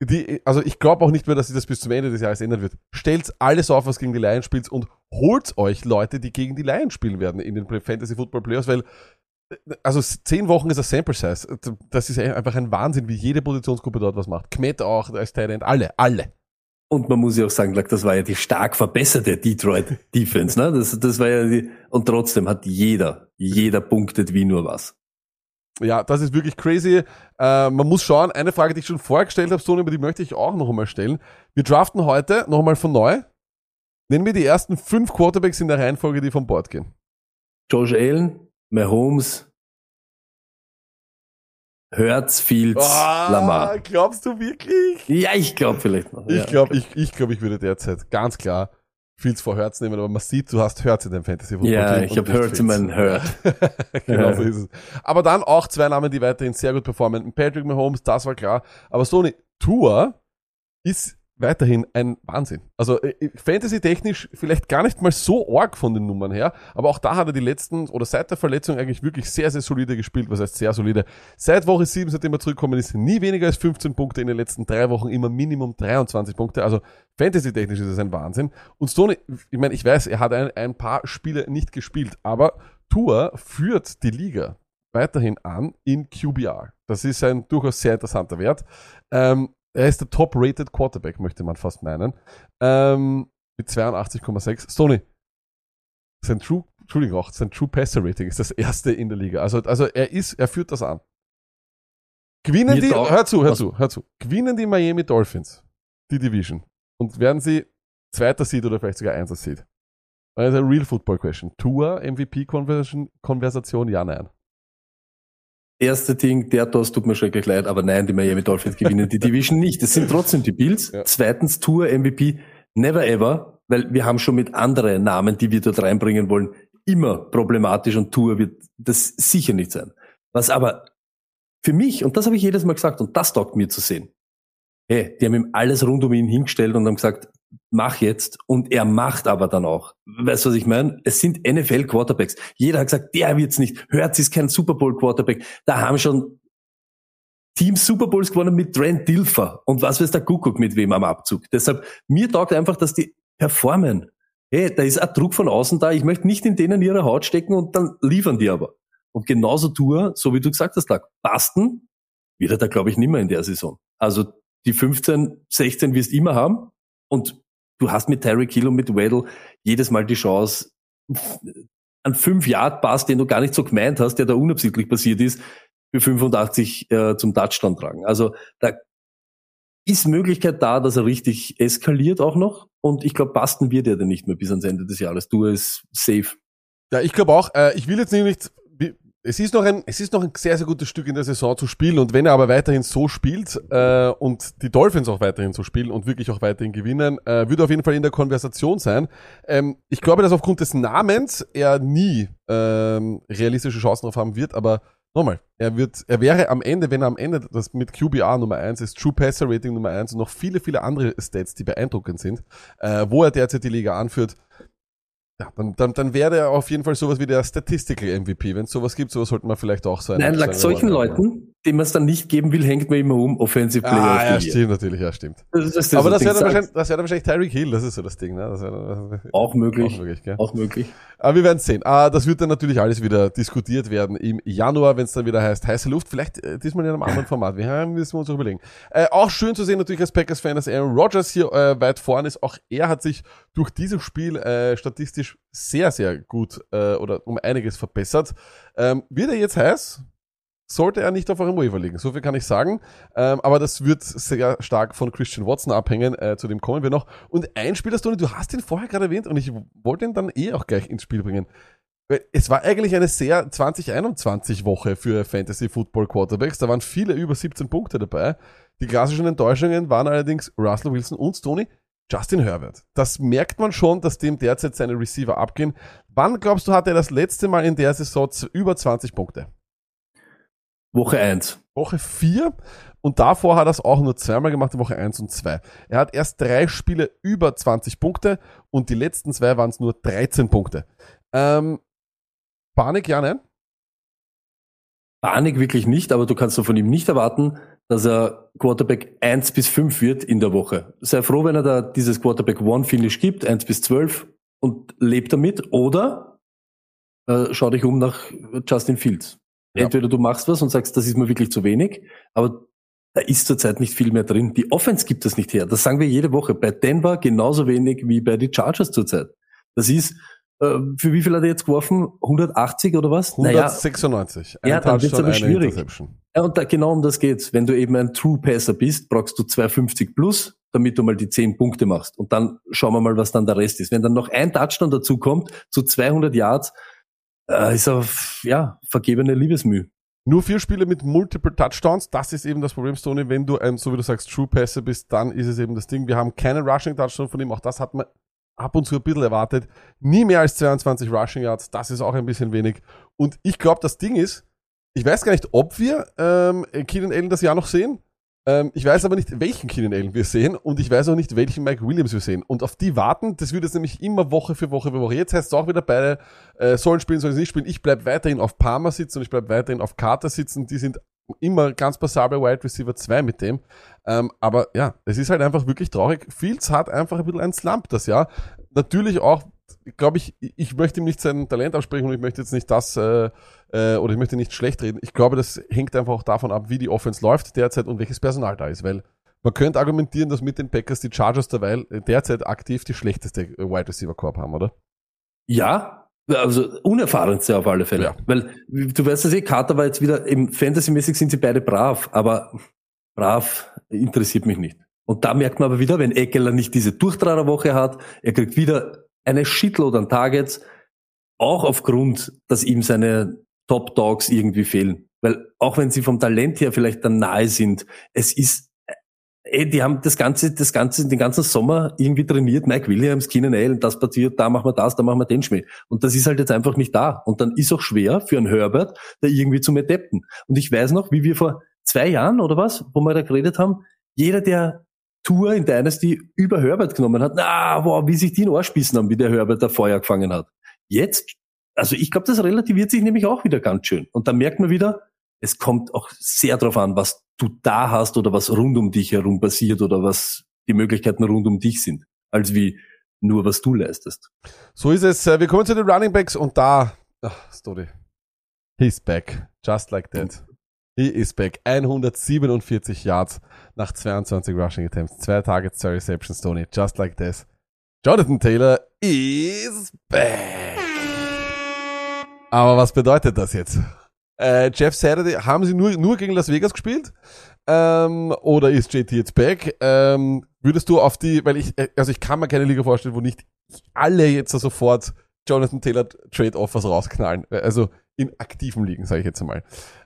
Die, also ich glaube auch nicht mehr, dass sich das bis zum Ende des Jahres ändern wird. Stellt alles auf, was gegen die Lions spielt und holt euch Leute, die gegen die Lions spielen werden in den Fantasy Football Playoffs, weil also zehn Wochen ist ein Sample Size. Das ist einfach ein Wahnsinn, wie jede Positionsgruppe dort was macht. Kmet auch als End, alle, alle. Und man muss ja auch sagen, das war ja die stark verbesserte Detroit Defense, ne? Das, das war ja die, und trotzdem hat jeder, jeder punktet wie nur was. Ja, das ist wirklich crazy. Äh, man muss schauen, eine Frage, die ich schon vorher gestellt habe, Sony, aber die möchte ich auch noch einmal stellen. Wir draften heute noch einmal von neu. Nennen wir die ersten fünf Quarterbacks in der Reihenfolge, die vom Board gehen. Josh Allen, Mahomes, Hurts, Fields, Lamar. glaubst du wirklich? Ja, ich glaube vielleicht noch. Ich ja. glaube, ich, ich, glaub, ich würde derzeit ganz klar Fields vor Hertz nehmen, aber man sieht, du hast Hertz in deinem Fantasy Football Ja, ich habe Hurts in meinen Hurt. genau Ja. so ist es. Aber dann auch zwei Namen, die weiterhin sehr gut performen. Patrick Mahomes, das war klar. Aber Sony, Tour ist weiterhin ein Wahnsinn. Also äh, Fantasy-technisch vielleicht gar nicht mal so arg von den Nummern her, aber auch da hat er die letzten oder seit der Verletzung eigentlich wirklich sehr, sehr solide gespielt. Was heißt sehr solide? Seit Woche 7, seitdem er zurückgekommen ist, nie weniger als 15 Punkte in den letzten drei Wochen, immer Minimum 23 Punkte. Also Fantasy-technisch ist es ein Wahnsinn. Und Stoney, ich meine, ich weiß, er hat ein, ein paar Spiele nicht gespielt, aber Tour führt die Liga weiterhin an in QBR. Das ist ein durchaus sehr interessanter Wert. Ähm, er ist der top-rated Quarterback, möchte man fast meinen. Ähm, mit 82,6. Stoney, sein True, Entschuldigung auch, sein True Passer Rating ist das erste in der Liga. Also, also er ist, er führt das an. Gewinnen Mir die, taugt- hör zu, hör was- zu, hör zu. Gewinnen die Miami Dolphins die Division und werden sie zweiter Seed oder vielleicht sogar einser Seed. Also real football question. Tour, MVP-Konversation, Konversation, ja, nein. Erste Ding, der Toss tut mir schrecklich leid, aber nein, die Miami Dolphins gewinnen die Division nicht. Es sind trotzdem die Bills. Ja. Zweitens Tour MVP, never ever, weil wir haben schon mit anderen Namen, die wir dort reinbringen wollen, immer problematisch und Tour wird das sicher nicht sein. Was aber für mich, und das habe ich jedes Mal gesagt, und das taugt mir zu sehen, hey, die haben ihm alles rund um ihn hingestellt und haben gesagt, mach jetzt. Und er macht aber dann auch. Weißt du, was ich meine? Es sind NFL-Quarterbacks. Jeder hat gesagt, der wird's nicht. Hurts ist kein Super Bowl-Quarterback. Da haben schon Teams Super Bowls gewonnen mit Trent Dilfer und was weiß der Kuckuck mit wem am Abzug. Deshalb, mir taugt einfach, dass die performen. Hey, da ist ein Druck von außen da. Ich möchte nicht in denen ihre Haut stecken und dann liefern die aber. Und genauso Tour, so wie du gesagt hast, Doug, Basten wird er da, glaube ich, nimmer in der Saison. Also die 15, 16 wirst immer haben und du hast mit Tyreek Hill und mit Weddle jedes Mal die Chance, einen 5-Yard-Pass, den du gar nicht so gemeint hast, der da unabsichtlich passiert ist, für 85 äh, zum Touchdown tragen. Also da ist Möglichkeit da, dass er richtig eskaliert auch noch. Und ich glaube, Basten wird er dann nicht mehr bis ans Ende des Jahres. Du ist safe. Ja, ich glaube auch, äh, ich will jetzt nicht, es ist noch ein, es ist noch ein sehr, sehr gutes Stück in der Saison zu spielen und wenn er aber weiterhin so spielt äh, und die Dolphins auch weiterhin so spielen und wirklich auch weiterhin gewinnen, äh, würde auf jeden Fall in der Konversation sein. Ähm, ich glaube, dass aufgrund des Namens er nie ähm, realistische Chancen drauf haben wird, aber nochmal, er wird, er wäre am Ende, wenn er am Ende das mit QBR Nummer 1 ist, True Passer Rating Nummer 1 und noch viele, viele andere Stats, die beeindruckend sind, äh, wo er derzeit die Liga anführt, ja, dann, dann, dann wäre er auf jeden Fall sowas wie der Statistical MVP. Wenn es sowas gibt, sowas sollte man vielleicht auch sein. Nein, like solchen Leuten, denen man es dann nicht geben will, hängt man immer um Offensive Player Ah, ja, stimmt, natürlich, ja, stimmt. Das ist das, Aber das wäre dann, wahrscheinlich, das wäre dann wahrscheinlich Tyreek Hill, das ist so das Ding, ne? Das wäre auch möglich. Auch möglich, gell? Auch möglich. Aber wir werden sehen. Ah, das wird dann natürlich alles wieder diskutiert werden im Januar, wenn es dann wieder heißt heiße Luft. Vielleicht äh, diesmal in einem anderen Format. Wir haben, müssen wir uns auch überlegen. Äh, auch schön zu sehen natürlich als Packers-Fan, dass Aaron Rodgers hier äh, weit vorne ist. Auch er hat sich durch dieses Spiel äh, statistisch sehr, sehr gut äh, oder um einiges verbessert. Ähm, wird er jetzt heiß? Sollte er nicht auf eurem Waiver liegen. So viel kann ich sagen. Ähm, aber das wird sehr stark von Christian Watson abhängen. Äh, zu dem kommen wir noch. Und ein Spieler, Tony, du hast ihn vorher gerade erwähnt und ich wollte ihn dann eh auch gleich ins Spiel bringen. Es war eigentlich eine sehr 2021 Woche für Fantasy Football Quarterbacks. Da waren viele über 17 Punkte dabei. Die klassischen Enttäuschungen waren allerdings Russell Wilson und Tony Justin Herbert. Das merkt man schon, dass dem derzeit seine Receiver abgehen. Wann glaubst du, hat er das letzte Mal in der Saison über 20 Punkte? Woche eins. Woche 4 und davor hat er es auch nur zweimal gemacht, in Woche 1 und 2. Er hat erst drei Spiele über 20 Punkte und die letzten zwei waren es nur 13 Punkte. Ähm, Panik, ja, nein? Panik wirklich nicht, aber du kannst doch von ihm nicht erwarten, dass er Quarterback 1 bis 5 wird in der Woche. Sei froh, wenn er da dieses Quarterback One Finish gibt, 1 bis 12 und lebt damit oder äh, schau dich um nach Justin Fields. Ja. Entweder du machst was und sagst, das ist mir wirklich zu wenig, aber da ist zurzeit nicht viel mehr drin. Die Offense gibt das nicht her. Das sagen wir jede Woche. Bei Denver genauso wenig wie bei die Chargers zurzeit. Das ist, äh, für wie viel hat er jetzt geworfen? 180 oder was? 196. Ein Ja, dann wird's Touchdown, aber eine schwierig. Ja, und da, genau um das geht's. Wenn du eben ein True Passer bist, brauchst du 250 plus, damit du mal die 10 Punkte machst. Und dann schauen wir mal, was dann der Rest ist. Wenn dann noch ein Touchdown dazu kommt, zu 200 Yards, äh, ist auf, ja, vergebene Liebesmüh. Nur vier Spiele mit multiple Touchdowns, das ist eben das Problem, Stoney. Wenn du ein, so wie du sagst, True Passer bist, dann ist es eben das Ding. Wir haben keinen Rushing Touchdown von ihm, auch das hat man ab und zu ein bisschen erwartet. Nie mehr als 22 Rushing Yards, das ist auch ein bisschen wenig. Und ich glaube, das Ding ist, ich weiß gar nicht, ob wir ähm, Keenan Allen das Jahr noch sehen. Ähm, ich weiß aber nicht, welchen Keenan Allen wir sehen und ich weiß auch nicht, welchen Mike Williams wir sehen. Und auf die warten, das wird jetzt nämlich immer Woche für Woche für Woche. Jetzt heißt es auch wieder, beide äh, sollen spielen, sollen sie nicht spielen. Ich bleib weiterhin auf Palmer sitzen und ich bleib weiterhin auf Carter sitzen. Die sind immer ganz passabel Wide Receiver 2 mit dem. Ähm, aber ja, es ist halt einfach wirklich traurig. Fields hat einfach ein bisschen einen Slump das Jahr. Natürlich auch, glaube ich, ich möchte ihm nicht sein Talent absprechen und ich möchte jetzt nicht das, äh, äh, oder ich möchte nicht schlecht reden. Ich glaube, das hängt einfach auch davon ab, wie die Offense läuft derzeit und welches Personal da ist, weil man könnte argumentieren, dass mit den Packers die Chargers derweil äh, derzeit aktiv die schlechteste äh, Wide Receiver Corp haben, oder? Ja, also unerfahrenste auf alle Fälle. Ja. Weil du weißt es eh, Carter war jetzt wieder, im Fantasy-mäßig sind sie beide brav, aber brav interessiert mich nicht. Und da merkt man aber wieder, wenn Eckler nicht diese Durchtragerwoche hat, er kriegt wieder eine Shitload an Targets, auch aufgrund, dass ihm seine Top Dogs irgendwie fehlen. Weil auch wenn sie vom Talent her vielleicht dann nahe sind, es ist, ey, die haben das ganze, das ganze, den ganzen Sommer irgendwie trainiert, Mike Williams, Keenan Allen, das passiert, da machen wir das, da machen wir den Schmäh. Und das ist halt jetzt einfach nicht da. Und dann ist auch schwer für einen Herbert, da irgendwie zu adapten. Und ich weiß noch, wie wir vor zwei Jahren oder was, wo wir da geredet haben, jeder, der Tour in Dynasty über Herbert genommen hat, na, wow, wie sich die in bissen haben, wie der Herbert da Feuer gefangen hat. Jetzt, also ich glaube, das relativiert sich nämlich auch wieder ganz schön. Und da merkt man wieder, es kommt auch sehr darauf an, was du da hast oder was rund um dich herum passiert oder was die Möglichkeiten rund um dich sind, als wie nur was du leistest. So ist es. Äh, Wir kommen zu den Running Backs und da, ach, Story. He's back. Just like that. He is back. 147 Yards nach 22 Rushing Attempts. Zwei Targets, zwei Receptions, Tony. Just like this. Jonathan Taylor is back. Aber was bedeutet das jetzt? Äh, Jeff Saturday, haben sie nur, nur gegen Las Vegas gespielt? Ähm, oder ist JT jetzt back? Ähm, würdest du auf die, weil ich, äh, also ich kann mir keine Liga vorstellen, wo nicht alle jetzt so sofort Jonathan Taylor Trade Offers rausknallen. Also in aktiven Ligen, sage ich jetzt einmal.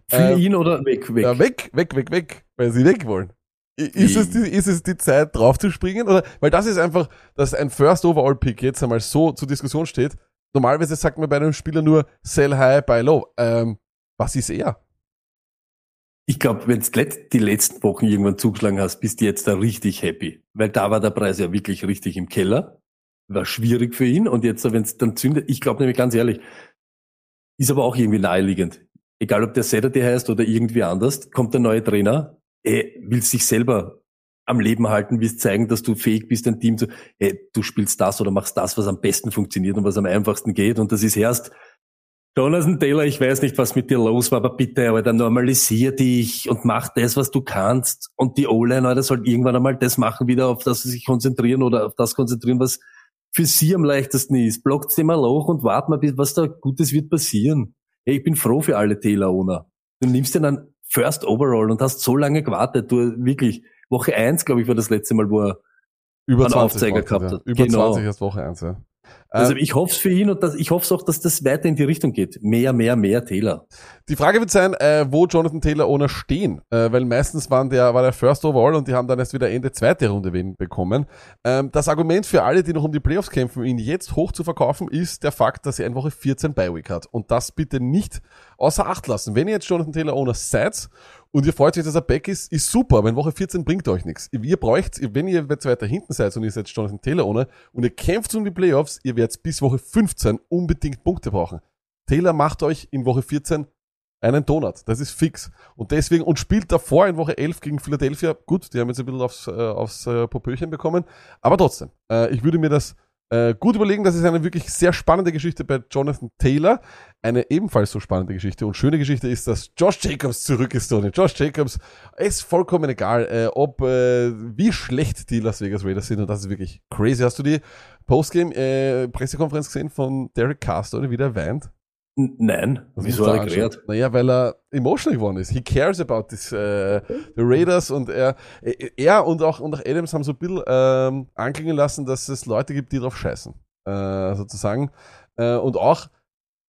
Für Ähm, ihn oder weg, weg? Ja, weg, weg, weg, weg, weil sie weg wollen. Ist es, die, ist es die Zeit, drauf zu springen? Oder, weil das ist einfach, dass ein First Overall Pick jetzt einmal so zur Diskussion steht. Normalerweise sagt man bei einem Spieler nur sell high, buy low. Ähm, was ist er? Ich glaube, wenn du die letzten Wochen irgendwann zugeschlagen hast, bist du jetzt da richtig happy. Weil da war der Preis ja wirklich richtig im Keller. War schwierig für ihn. Und jetzt, wenn es dann zündet, ich glaube nämlich ganz ehrlich, ist aber auch irgendwie naheliegend. Egal ob der Saturday heißt oder irgendwie anders, kommt der neue Trainer, er will sich selber am Leben halten, willst zeigen, dass du fähig bist, ein Team zu, hey, du spielst das oder machst das, was am besten funktioniert und was am einfachsten geht. Und das ist erst, Jonathan Taylor, ich weiß nicht, was mit dir los war, aber bitte, Alter, normalisier dich und mach das, was du kannst. Und die O-Line, Alter, soll irgendwann einmal das machen, wieder auf das sie sich konzentrieren oder auf das konzentrieren, was für sie am leichtesten ist. Blockt dir mal Loch und wart mal, bis was da Gutes wird passieren. Hey, ich bin froh für alle Taylor-Owner. Du nimmst den dann First Overall und hast so lange gewartet. Du, wirklich, Woche eins, glaube ich, war das letzte Mal, wo er Über Einen 20 Aufzeiger er, gehabt ja. hat. Über Genau. 20 erst Woche 1, ja. Also Ähm, ich hoffe für ihn und das, ich hoffe auch, dass das weiter in die Richtung geht. Mehr, mehr, mehr Taylor. Die Frage wird sein, äh, wo Jonathan Taylor Owner stehen, äh, weil meistens waren der, war der First Overall und die haben dann erst wieder Ende zweite Runde wen bekommen. Ähm, das Argument für alle, die noch um die Playoffs kämpfen, ihn jetzt hoch zu verkaufen, ist der Fakt, dass er in Woche 14 bei Week hat. Und das bitte nicht außer Acht lassen. Wenn ihr jetzt Jonathan Taylor Owner seid und ihr freut euch, dass er back ist, ist super, aber in Woche 14 bringt euch nichts. Ihr braucht, wenn ihr jetzt weiter hinten seid und ihr seid Jonathan Taylor Owner und ihr kämpft um die Playoffs, ihr werdet bis Woche 15 unbedingt Punkte brauchen. Taylor macht euch in Woche 14 einen Donut. Das ist fix. Und deswegen, und spielt davor in Woche 11 gegen Philadelphia. Gut, die haben jetzt ein bisschen aufs, äh, aufs äh, Popöchen bekommen. Aber trotzdem, äh, ich würde mir das äh, gut überlegen. Das ist eine wirklich sehr spannende Geschichte bei Jonathan Taylor. Eine ebenfalls so spannende Geschichte und schöne Geschichte ist, dass Josh Jacobs zurück ist, Tony. Josh Jacobs ist vollkommen egal, äh, ob, äh, wie schlecht die Las Vegas Raiders sind. Und das ist wirklich crazy. Hast du die Postgame-Pressekonferenz gesehen von Derek Carr, Tony, wie der weint? Nein, Das wieso hat er gerät? Naja, weil er emotional geworden ist. He cares about this, äh, the Raiders und er, er und auch, und auch Adams haben so ein bisschen ähm, anklingen lassen, dass es Leute gibt, die drauf scheißen. Äh, sozusagen. Äh, und auch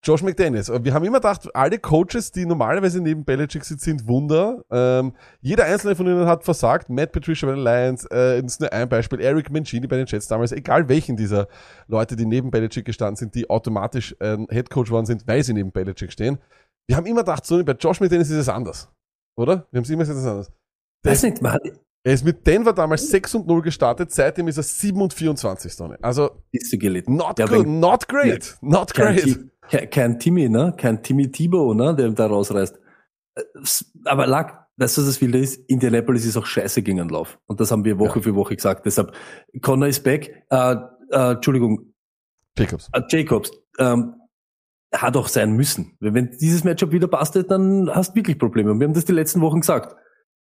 Josh McDaniels. Wir haben immer gedacht, alle Coaches, die normalerweise neben Belichick sitzen, sind Wunder. Ähm, jeder einzelne von ihnen hat versagt. Matt Patricia bei den Lions, äh, das ist nur ein Beispiel. Eric Mancini bei den Jets damals. Egal welchen dieser Leute, die neben Belichick gestanden sind, die automatisch ähm, Head Coach worden sind, weil sie neben Belichick stehen. Wir haben immer gedacht, so bei Josh McDaniels ist es anders. Oder? Wir haben es immer gesagt, es ist anders. Weiß nicht, man Er ist mit Denver damals 6 und 0 gestartet, seitdem ist er 7 und 24, Tony. Also, ist sie gelitten. not Ja, good, not great, not great. Kein, Timmy, ne? Kein Timmy Thibault, ne? Der da rausreißt. Aber lag, weißt du, was das Wilde ist? Indianapolis ist auch scheiße gegen den Lauf. Und das haben wir Woche für Woche gesagt. Deshalb, Connor ist back. Äh, äh, Entschuldigung, Jacobs. äh, Jacobs. Ähm, hat auch sein müssen. Wenn dieses Matchup wieder passt, dann hast du wirklich Probleme. Und wir haben das die letzten Wochen gesagt.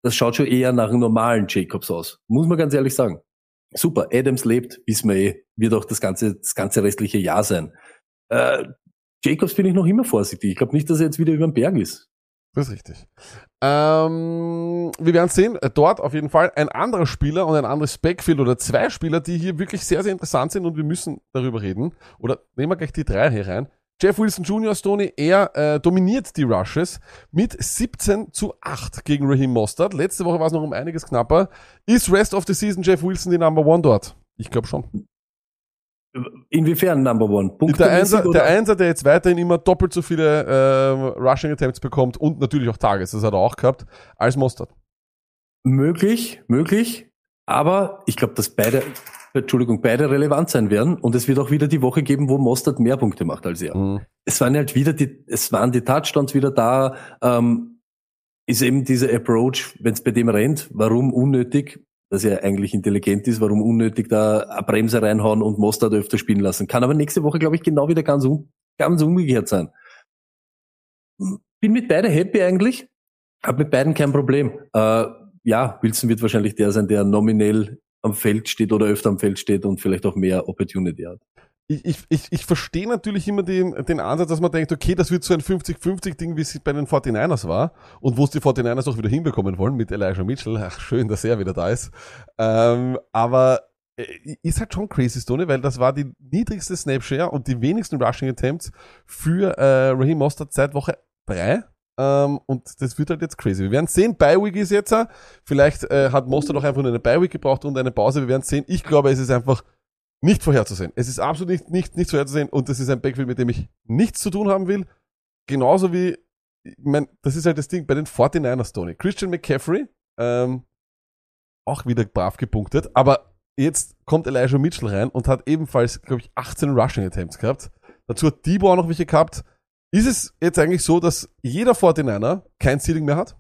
Das schaut schon eher nach einem normalen Jacobs aus. Muss man ganz ehrlich sagen. Super, Adams lebt, wissen wir eh, wird auch das ganze, das ganze restliche Jahr sein. Äh, Jacobs bin ich noch immer vorsichtig. Ich glaube nicht, dass er jetzt wieder über den Berg ist. Das ist richtig. Ähm, wir werden sehen, dort auf jeden Fall ein anderer Spieler und ein anderes Backfield oder zwei Spieler, die hier wirklich sehr, sehr interessant sind und wir müssen darüber reden. Oder nehmen wir gleich die drei hier rein. Jeff Wilson Jr. Stoney, er äh, dominiert die Rushes mit 17 zu 8 gegen Raheem Mostert. Letzte Woche war es noch um einiges knapper. Ist Rest of the Season Jeff Wilson die Number One dort? Ich glaube schon. Inwiefern Number One? Der Einser, der Einser, der jetzt weiterhin immer doppelt so viele äh, Rushing Attempts bekommt und natürlich auch Tages, das hat er auch gehabt, als Mostert. Möglich, möglich. Aber ich glaube, dass beide, Entschuldigung, beide relevant sein werden. Und es wird auch wieder die Woche geben, wo Mostert mehr Punkte macht als er. Mhm. Es waren halt wieder die, es waren die Touchdowns wieder da. Ähm, ist eben dieser Approach, wenn es bei dem rennt, warum unnötig, dass er eigentlich intelligent ist, warum unnötig da eine Bremse reinhauen und Mostert öfter spielen lassen. Kann aber nächste Woche, glaube ich, genau wieder ganz, um, ganz umgekehrt sein. Bin mit beide happy eigentlich, hab mit beiden kein Problem. Äh, ja, Wilson wird wahrscheinlich der sein, der nominell am Feld steht oder öfter am Feld steht und vielleicht auch mehr Opportunity hat. Ich, ich, ich, ich verstehe natürlich immer den, den Ansatz, dass man denkt, okay, das wird so ein 50-50-Ding, wie es bei den 49ers war und wo es die 49ers auch wieder hinbekommen wollen mit Elijah Mitchell. Ach, schön, dass er wieder da ist. Ähm, aber äh, ist halt schon crazy, Stone, weil das war die niedrigste Snapshare und die wenigsten Rushing Attempts für äh, Raheem Mostert seit Woche 3. Ähm, und das wird halt jetzt crazy. Wir werden sehen, Bi-Week ist jetzt, äh, vielleicht äh, hat Mostert auch einfach nur eine Bi-Week gebraucht und eine Pause. Wir werden sehen. Ich glaube, es ist einfach nicht vorherzusehen. Es ist absolut nicht, nicht, nicht vorherzusehen und das ist ein Backfield, mit dem ich nichts zu tun haben will. Genauso wie, ich mein, das ist halt das Ding bei den 49ers, Tony. Christian McCaffrey, ähm, auch wieder brav gepunktet, aber jetzt kommt Elijah Mitchell rein und hat ebenfalls, glaube ich, 18 Rushing Attempts gehabt. Dazu hat Debo auch noch welche gehabt. Ist es jetzt eigentlich so, dass jeder 49er kein Ceiling mehr hat?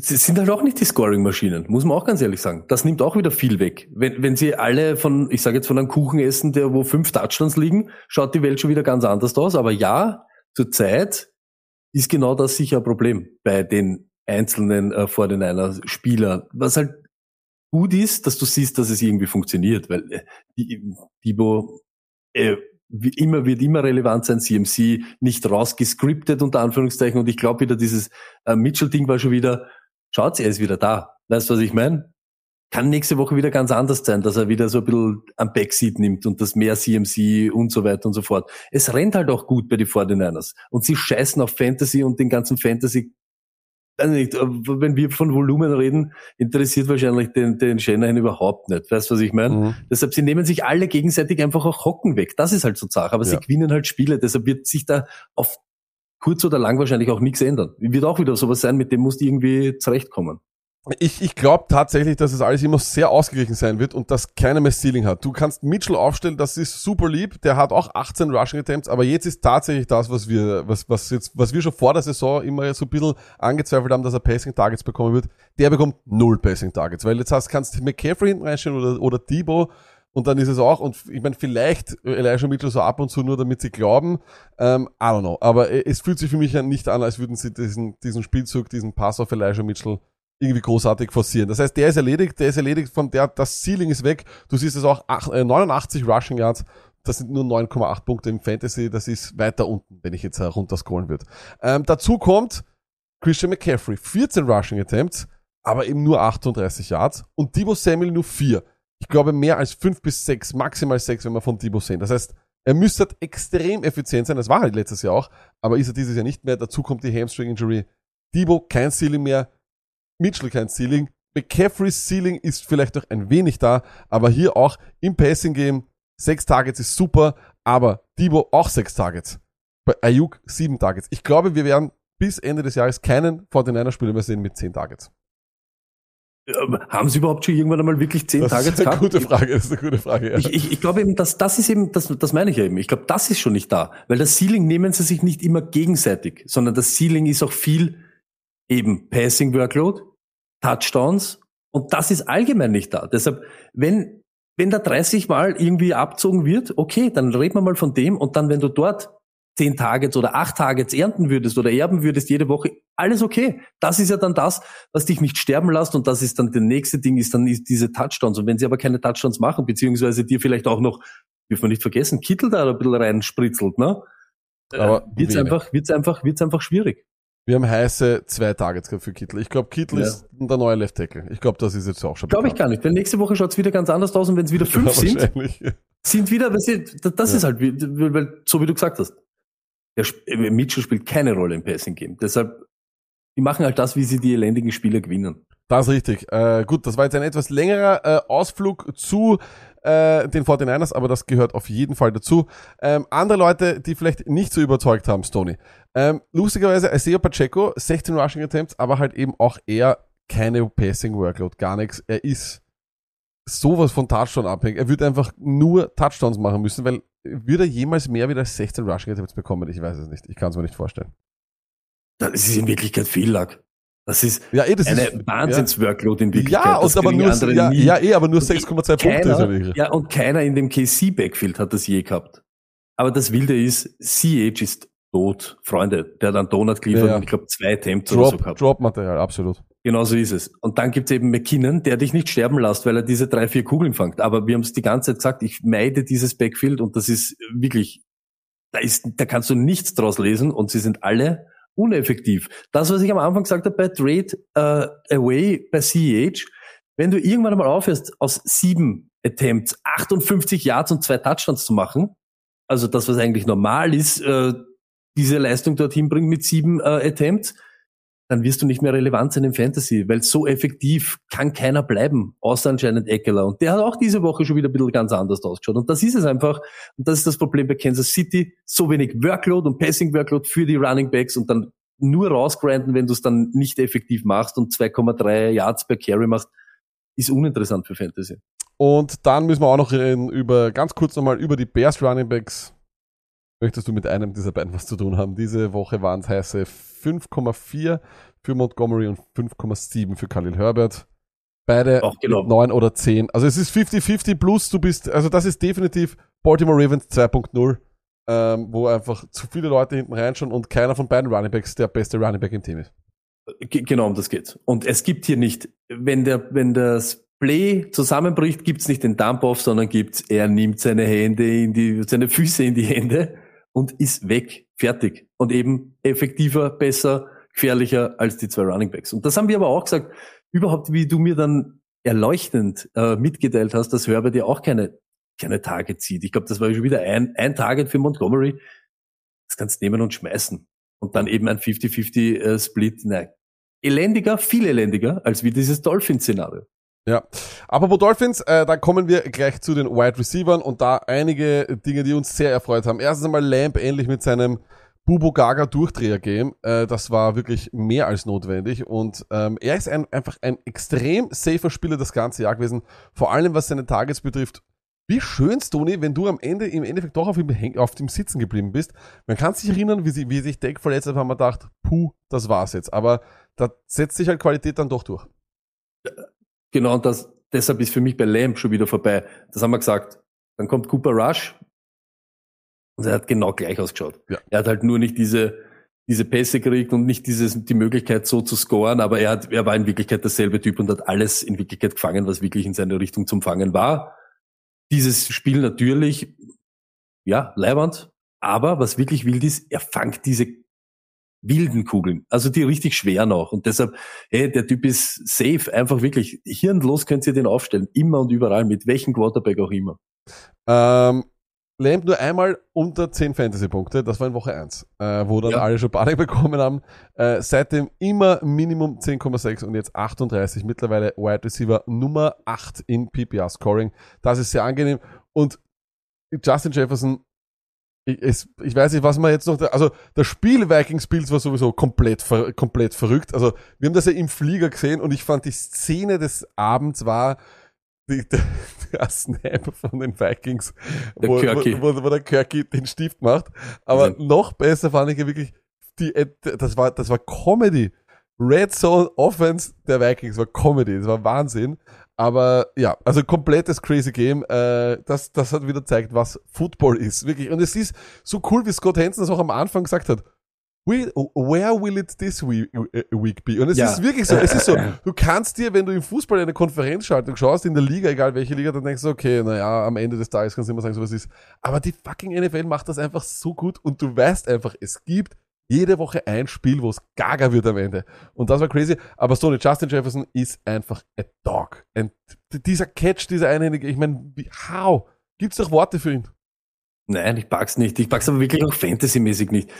Sie sind halt auch nicht die Scoring-Maschinen, muss man auch ganz ehrlich sagen. Das nimmt auch wieder viel weg. Wenn, wenn sie alle von, ich sage jetzt von einem Kuchen essen, der wo fünf Touchdowns liegen, schaut die Welt schon wieder ganz anders aus. Aber ja, zurzeit ist genau das sicher ein Problem bei den einzelnen äh, vor den einer Spieler. Was halt gut ist, dass du siehst, dass es irgendwie funktioniert, weil äh, Dibo äh, wie immer wird immer relevant sein, CMC nicht rausgescriptet unter Anführungszeichen und ich glaube wieder dieses äh, Mitchell-Ding war schon wieder, schaut, er ist wieder da. Weißt du, was ich meine? Kann nächste Woche wieder ganz anders sein, dass er wieder so ein bisschen am Backseat nimmt und das mehr CMC und so weiter und so fort. Es rennt halt auch gut bei den 49ers und sie scheißen auf Fantasy und den ganzen Fantasy weiß nicht, wenn wir von Volumen reden, interessiert wahrscheinlich den, den Shanahan überhaupt nicht. Weißt du, was ich meine? Mhm. Deshalb, sie nehmen sich alle gegenseitig einfach auch Hocken weg. Das ist halt so Sache. Aber Ja. sie gewinnen halt Spiele. Deshalb wird sich da auf kurz oder lang wahrscheinlich auch nichts ändern. Wird auch wieder sowas sein, mit dem musst du irgendwie zurechtkommen. Ich, ich glaube tatsächlich, dass es alles immer sehr ausgeglichen sein wird und dass keiner mehr Ceiling hat. Du kannst Mitchell aufstellen, das ist super lieb, der hat auch 18 Rushing Attempts, aber jetzt ist tatsächlich das, was wir, was, was jetzt, was wir schon vor der Saison immer so ein bisschen angezweifelt haben, dass er Passing Targets bekommen wird. Der bekommt null Passing Targets, weil jetzt hast, kannst du McCaffrey hinten reinstellen oder, oder Debo und dann ist es auch, und ich meine, vielleicht Elijah Mitchell so ab und zu nur, damit sie glauben, ähm, I don't know, aber äh, es fühlt sich für mich ja nicht an, als würden sie diesen, diesen Spielzug, diesen Pass auf Elijah Mitchell irgendwie großartig forcieren. Das heißt, der ist erledigt, der ist erledigt, von der, das Ceiling ist weg. Du siehst es auch, ach, äh, 89 Rushing Yards, das sind nur 9,8 Punkte im Fantasy, das ist weiter unten, wenn ich jetzt herunterscrollen würde. Ähm, dazu kommt Christian McCaffrey, 14 Rushing Attempts, aber eben nur 38 Yards und Debo Samuel nur 4. Ich glaube mehr als 5 bis 6, maximal 6, wenn wir von Debo sehen. Das heißt, er müsste halt extrem effizient sein, das war halt letztes Jahr auch, aber ist er dieses Jahr nicht mehr. Dazu kommt die Hamstring Injury. Debo kein Ceiling mehr, Mitchell kein Ceiling. McCaffreys Ceiling ist vielleicht noch ein wenig da, aber hier auch im Passing Game sechs Targets ist super, aber Debo auch sechs Targets. Bei Ayuk sieben Targets. Ich glaube, wir werden bis Ende des Jahres keinen 49er-Spieler mehr sehen mit zehn Targets. Ähm, Haben sie überhaupt schon irgendwann einmal wirklich zehn Das Targets ist eine gehabt? gute Frage, das ist eine gute Frage. Ja. Ich, ich, ich glaube eben, dass das ist eben, das, das meine ich ja eben. Ich glaube, das ist schon nicht da. Weil das Ceiling nehmen sie sich nicht immer gegenseitig, sondern das Ceiling ist auch viel eben Passing Workload, Touchdowns und das ist allgemein nicht da. Deshalb, wenn, wenn da 30 Mal irgendwie abzogen wird, okay, dann reden wir mal von dem und dann, wenn du dort 10 Targets oder 8 Targets ernten würdest oder erben würdest jede Woche, alles okay. Das ist ja dann das, was dich nicht sterben lässt und das ist dann der nächste Ding, ist dann diese Touchdowns. Und wenn sie aber keine Touchdowns machen, beziehungsweise dir vielleicht auch noch, dürfen wir nicht vergessen, Kittel da ein bisschen reinspritzelt, ne? Aber wird's einfach, wird's einfach, wird's einfach schwierig. Wir haben heiße zwei Targets gehabt für Kittel. Ich glaube, Kittel Ja. ist der neue Left Tackle. Ich glaube, das ist jetzt auch schon Glaube ich gar nicht. Weil nächste Woche schaut's wieder ganz anders aus und wenn es wieder fünf Ja, sind, sind wieder, das ist halt, weil, so wie du gesagt hast. Der äh, Mitchell spielt keine Rolle im Passing Game. Deshalb, die machen halt das, wie sie die elendigen Spiele gewinnen. Das ist richtig. Äh, gut, das war jetzt ein etwas längerer äh, Ausflug zu äh, den 49ers, aber das gehört auf jeden Fall dazu. Ähm, andere Leute, die vielleicht nicht so überzeugt haben, Stoney. Ähm, lustigerweise, Isaiah Pacheco, 16 Rushing Attempts, aber halt eben auch eher keine Passing Workload, gar nichts. Er ist sowas von Touchdown abhängig. Er wird einfach nur Touchdowns machen müssen, weil würde er jemals mehr wieder als 16 Rushing Attempts bekommen? Ich weiß es nicht. Ich kann es mir nicht vorstellen. Das ist in Wirklichkeit viel Lack. Das ist Ja, eh, das eine ist, Wahnsinns-Workload in Wirklichkeit. Ja, und aber nur, ja, ja, eh, aber nur Und 6,2 Punkte ist er wirklich. ja, und keiner in dem KC-Backfield hat das je gehabt. Aber das Wilde ist, CH ist tot, Freunde. Der hat einen Donut geliefert Ja, ja. und ich glaube zwei Attempts oder so Drop, gehabt. Drop-Material, absolut. Genau so ist es. Und dann gibt's eben McKinnon, der dich nicht sterben lässt, weil er diese drei, vier Kugeln fängt. Aber wir haben es die ganze Zeit gesagt, ich meide dieses Backfield und das ist wirklich, da ist, da kannst du nichts draus lesen und sie sind alle uneffektiv. Das, was ich am Anfang gesagt habe bei Trade äh, Away bei CEH, wenn du irgendwann einmal aufhörst, aus sieben Attempts 58 Yards und zwei Touchdowns zu machen, also das, was eigentlich normal ist, äh, diese Leistung dorthin bringt mit sieben äh, Attempts, dann wirst du nicht mehr relevant sein im Fantasy, weil so effektiv kann keiner bleiben, außer anscheinend Eckler. Und der hat auch diese Woche schon wieder ein bisschen ganz anders ausgeschaut. Und das ist es einfach. Und das ist das Problem bei Kansas City. So wenig Workload und Passing Workload für die Running Backs und dann nur rausgrinden, wenn du es dann nicht effektiv machst und 2,3 Yards per Carry machst, ist uninteressant für Fantasy. Und dann müssen wir auch noch reden über, ganz kurz nochmal über die Bears Running Backs. Möchtest du mit einem dieser beiden was zu tun haben? Diese Woche waren es heiße 5,4 für Montgomery und 5,7 für Khalil Herbert. Beide Auch genau. mit 9 oder 10. Also es ist 50-50 plus du bist, also das ist definitiv Baltimore Ravens 2.0, ähm, wo einfach zu viele Leute hinten reinschauen und keiner von beiden Running Backs der beste Running Back im Team ist. Ge- Genau um das geht's. Und es gibt hier nicht, wenn der, wenn das Play zusammenbricht, gibt's nicht den Dump-Off, sondern gibt's, er nimmt seine Hände in die, seine Füße in die Hände und ist weg, fertig. Und eben effektiver, besser, gefährlicher als die zwei Running Backs. Und das haben wir aber auch gesagt, überhaupt wie du mir dann erleuchtend äh, mitgeteilt hast, dass Herbert ja auch keine, keine Target zieht. Ich glaube, das war schon wieder ein, ein Target für Montgomery. Das kannst nehmen und schmeißen. Und dann eben ein 50-50 äh, Split. Nein, elendiger, viel elendiger, als wie dieses Dolphin-Szenario. Ja, apropos Dolphins, äh, da kommen wir gleich zu den Wide Receivern und da einige Dinge, die uns sehr erfreut haben. Erstens einmal Lamb endlich mit seinem Bubo Gaga Durchdreher-Game. Äh, das war wirklich mehr als notwendig und ähm, er ist ein, einfach ein extrem safer Spieler das ganze Jahr gewesen, vor allem was seine Targets betrifft. Wie schön, Tony, wenn du am Ende im Endeffekt doch auf ihm, auf dem Sitzen geblieben bist. Man kann sich erinnern, wie, sie, wie sich Deck verletzt hat, haben wir gedacht, puh, das war's jetzt. Aber da setzt sich halt Qualität dann doch durch. Genau, und das, deshalb ist für mich bei Lamb schon wieder vorbei. Das haben wir gesagt. Dann kommt Cooper Rush und er hat genau gleich ausgeschaut. Ja. Er hat halt nur nicht diese, diese Pässe gekriegt und nicht dieses, die Möglichkeit so zu scoren, aber er hat, er war in Wirklichkeit derselbe Typ und hat alles in Wirklichkeit gefangen, was wirklich in seine Richtung zum Fangen war. Dieses Spiel natürlich, ja, leibernd, aber was wirklich wild ist, er fangt diese wilden Kugeln, also die richtig schweren auch und deshalb hey, der Typ ist safe, einfach wirklich hirnlos könnt ihr den aufstellen, immer und überall, mit welchem Quarterback auch immer. Ähm, Lamb nur einmal unter 10 Fantasy-Punkte, das war in Woche 1, äh, wo dann Ja. alle schon Panik bekommen haben. Äh, seitdem immer Minimum 10,6 und jetzt 38, mittlerweile Wide Receiver Nummer 8 in PPR-Scoring. Das ist sehr angenehm. Und Justin Jefferson, ich, es, ich weiß nicht, was man jetzt noch, also das Spiel Vikings Bills war sowieso komplett, komplett verrückt. Also wir haben das ja im Flieger gesehen und ich fand die Szene des Abends war, die, der, der Snap von den Vikings, Der wo, Kirky. wo, wo, wo der Kirky den Stift macht. Aber Ja. noch besser fand ich ja wirklich, die, das war, das war Comedy. Red Zone Offense der Vikings war Comedy, das war Wahnsinn. Aber ja, also komplettes crazy Game. Äh, das, das hat wieder gezeigt, was Football ist. Wirklich. Und es ist so cool, wie Scott Hansen das auch am Anfang gesagt hat. will, where will it this week, äh, week be? Und es Ja. ist wirklich so, es ist so, du kannst dir, wenn du im Fußball eine Konferenzschaltung schaust, in der Liga, egal welche Liga, dann denkst du, okay, naja, am Ende des Tages kannst du immer sagen, so was ist. Aber die fucking NFL macht das einfach so gut und du weißt einfach, es gibt jede Woche ein Spiel, wo es gaga wird am Ende. Und das war crazy. Aber so eine Justin Jefferson ist einfach a dog. Und dieser Catch, dieser einhändige, ich meine, how? Gibt's doch Worte für ihn? Nein, ich pack's nicht. Ich pack's aber wirklich auch fantasymäßig nicht.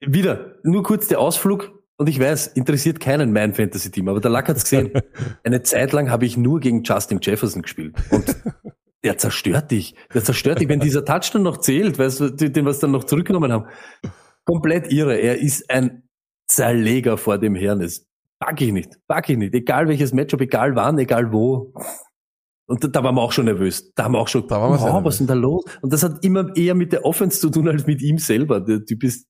Wieder, nur kurz der Ausflug. Und ich weiß, interessiert keinen mein Fantasy-Team, aber der Lack hat's gesehen. Eine Zeit lang habe ich nur gegen Justin Jefferson gespielt. Und der zerstört dich. Der zerstört dich, wenn dieser Touchdown noch zählt, weißt du, den wir dann noch zurückgenommen haben. Komplett irre. Er ist ein Zerleger vor dem Herrn. Das pack ich nicht. Pack ich nicht. Egal welches Matchup, egal wann, egal wo. Und da, da waren wir auch schon nervös. Da haben wir auch schon, Da waren wir wow, was ist denn da los? Und das hat immer eher mit der Offense zu tun als mit ihm selber. Der Typ ist,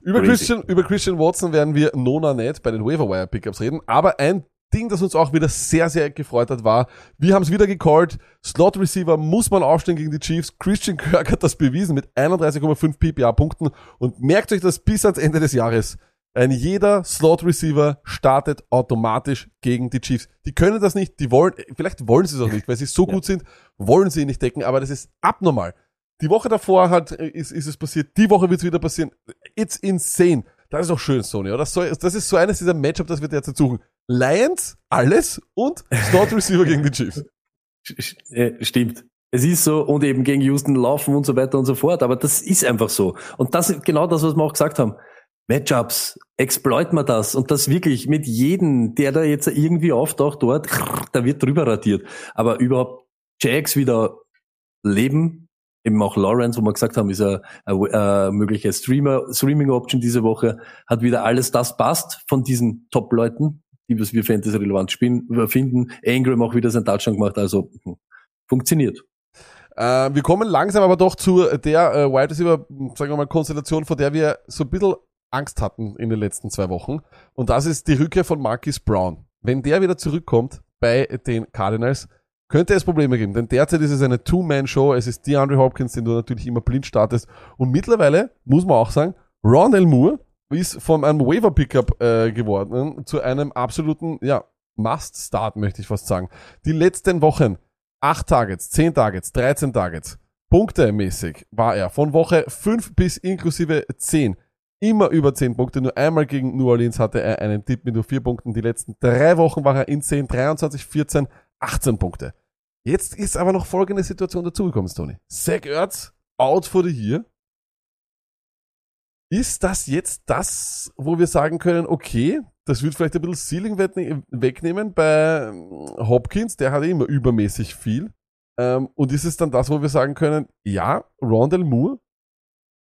Über Crazy. Christian, über Christian Watson werden wir Nona nicht bei den Waiver Pickups reden, aber ein Ding, das uns auch wieder sehr, sehr gefreut hat, war, wir haben es wieder gecallt, Slot Receiver muss man aufstellen gegen die Chiefs. Christian Kirk hat das bewiesen mit 31,5 PPA-Punkten und merkt euch das bis ans Ende des Jahres. Ein jeder Slot Receiver startet automatisch gegen die Chiefs. Die können das nicht, die wollen, vielleicht wollen sie es auch nicht, weil sie so gut sind, wollen sie ihn nicht decken, aber das ist abnormal. Die Woche davor hat, ist, ist es passiert, die Woche wird es wieder passieren. It's insane. Das ist auch schön, Sony, oder? Das ist so eines dieser Matchup, das wir derzeit suchen. Lions, alles und Slot Receiver gegen die Chiefs. äh, stimmt. Es ist so und eben gegen Houston laufen und so weiter und so fort. Aber das ist einfach so. Und das ist genau das, was wir auch gesagt haben. Matchups, exploit man das und das wirklich mit jedem, der da jetzt irgendwie auftaucht dort, da wird drüber radiert. Aber überhaupt Jags wieder leben, eben auch Lawrence, wo wir gesagt haben, ist eine, eine, mögliche Streamer, Streaming-Option diese Woche, hat wieder alles das passt von diesen Top-Leuten, die was wir Fantasy-relevant spielen, finden. Ingram auch wieder sein Touchdown gemacht, also hm, funktioniert. Äh, wir kommen langsam aber doch zu der äh, Wide Receiver, sagen wir mal, Konstellation, vor der wir so ein bisschen Angst hatten in den letzten zwei Wochen. Und das ist die Rückkehr von Marquis Brown. Wenn der wieder zurückkommt bei den Cardinals, könnte es Probleme geben. Denn derzeit ist es eine Two-Man-Show. Es ist DeAndre Hopkins, den du natürlich immer blind startest. Und mittlerweile, muss man auch sagen, Rondell Moore ist von einem Waiver-Pickup äh, geworden zu einem absoluten, ja, Must-Start, möchte ich fast sagen. Die letzten Wochen 8 Targets, 10 Targets, 13 Targets. Punktemäßig war er von Woche 5 bis inklusive 10 immer über 10 Punkte. Nur einmal gegen New Orleans hatte er einen Tipp mit nur 4 Punkten. Die letzten drei Wochen war er in 10, 23, 14, 18 Punkte. Jetzt ist aber noch folgende Situation dazugekommen, Tony. Zach Ertz out for the year. Ist das jetzt das, wo wir sagen können, okay, das wird vielleicht ein bisschen Ceiling wegne- wegnehmen bei ähm, Hopkins, der hat immer übermäßig viel. Ähm, und ist es dann das, wo wir sagen können, ja, Rondell Moore,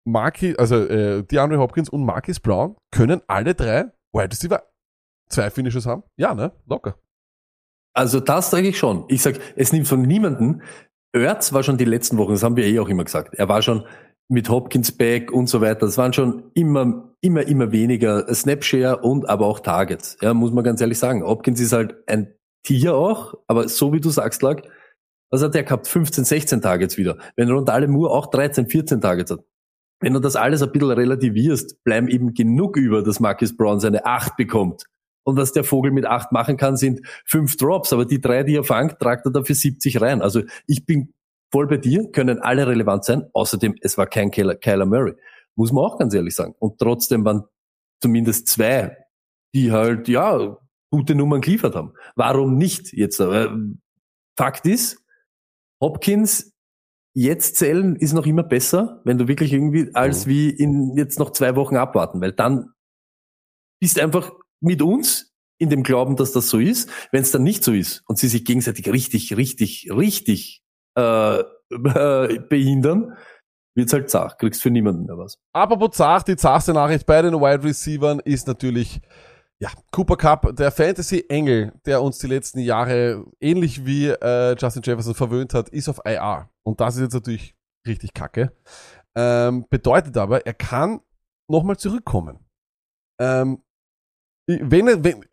Marquis, also äh, DeAndre Hopkins und Marquis Brown können alle drei Wide Receiver zwei Finishes haben? Ja, ne? Locker. Also das sage ich schon. Ich sag, es nimmt von niemanden. Ertz war schon die letzten Wochen, das haben wir eh auch immer gesagt. Er war schon mit Hopkins back und so weiter. Das waren schon immer, immer, immer weniger Snapshare und aber auch Targets. Ja, muss man ganz ehrlich sagen. Hopkins ist halt ein Tier auch, aber so wie du sagst, lag, was hat der gehabt? 15, 16 Targets wieder. Wenn Rondale Moore auch 13, 14 Targets hat. Wenn du das alles ein bisschen relativierst, bleiben eben genug über, dass Marcus Brown seine 8 bekommt. Und was der Vogel mit 8 machen kann, sind fünf Drops, aber die drei, die er fangt, tragt er dafür 70 rein. Also ich bin voll bei dir, können alle relevant sein. Außerdem, es war kein Kyler, Kyler Murray. Muss man auch ganz ehrlich sagen. Und trotzdem waren zumindest zwei, die halt, ja, gute Nummern geliefert haben. Warum nicht jetzt? Äh, Fakt ist, Hopkins jetzt zählen ist noch immer besser, wenn du wirklich irgendwie als wie in jetzt noch zwei Wochen abwarten, weil dann bist einfach mit uns in dem Glauben, dass das so ist. Wenn es dann nicht so ist und sie sich gegenseitig richtig, richtig, richtig äh, äh, behindern, wird's halt zart. Kriegst für niemanden mehr was. Apropos zart, die zarteste Nachricht bei den Wide Receivern ist natürlich, ja, Cooper Cup, der Fantasy-Engel, der uns die letzten Jahre ähnlich wie äh, Justin Jefferson verwöhnt hat, ist auf IR. Und das ist jetzt natürlich richtig kacke. Ähm, bedeutet aber, er kann nochmal zurückkommen. Ähm, wenn, wenn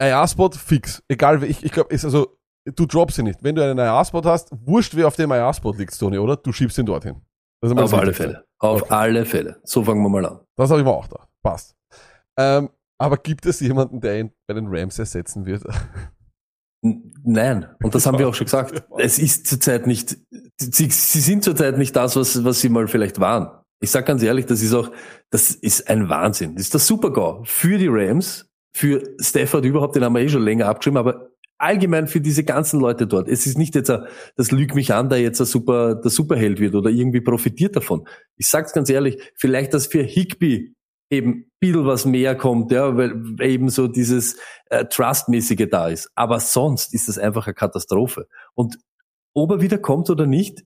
IR-Spot fix, egal, ich, ich glaube, ist also, du droppst ihn nicht. Wenn du einen IR-Spot hast, wurscht, wer auf dem IR-Spot liegt, Tony, oder? Du schiebst ihn dorthin. Das Auf das alle. Fälle. Auf Okay. alle Fälle. So fangen wir mal an. Das habe ich mir auch gedacht. Passt. Ähm, aber gibt es jemanden, der ihn bei den Rams ersetzen wird? Nein, und das haben wir auch schon gesagt. Es ist zurzeit nicht, sie, sie sind zurzeit nicht das, was, was sie mal vielleicht waren. Ich sag ganz ehrlich, das ist auch, das ist ein Wahnsinn. Das ist der Super-GAU für die Rams, für Stafford überhaupt, den haben wir eh schon länger abgeschrieben, aber allgemein für diese ganzen Leute dort. Es ist nicht jetzt, ein, das lügt mich an, der jetzt ein super, der Superheld wird oder irgendwie profitiert davon. Ich sag's ganz ehrlich, vielleicht, dass für Higby eben ein bisschen was mehr kommt, ja, weil weil eben so dieses äh, Trustmäßige da ist. Aber sonst ist das einfach eine Katastrophe. Und ob er wieder kommt oder nicht,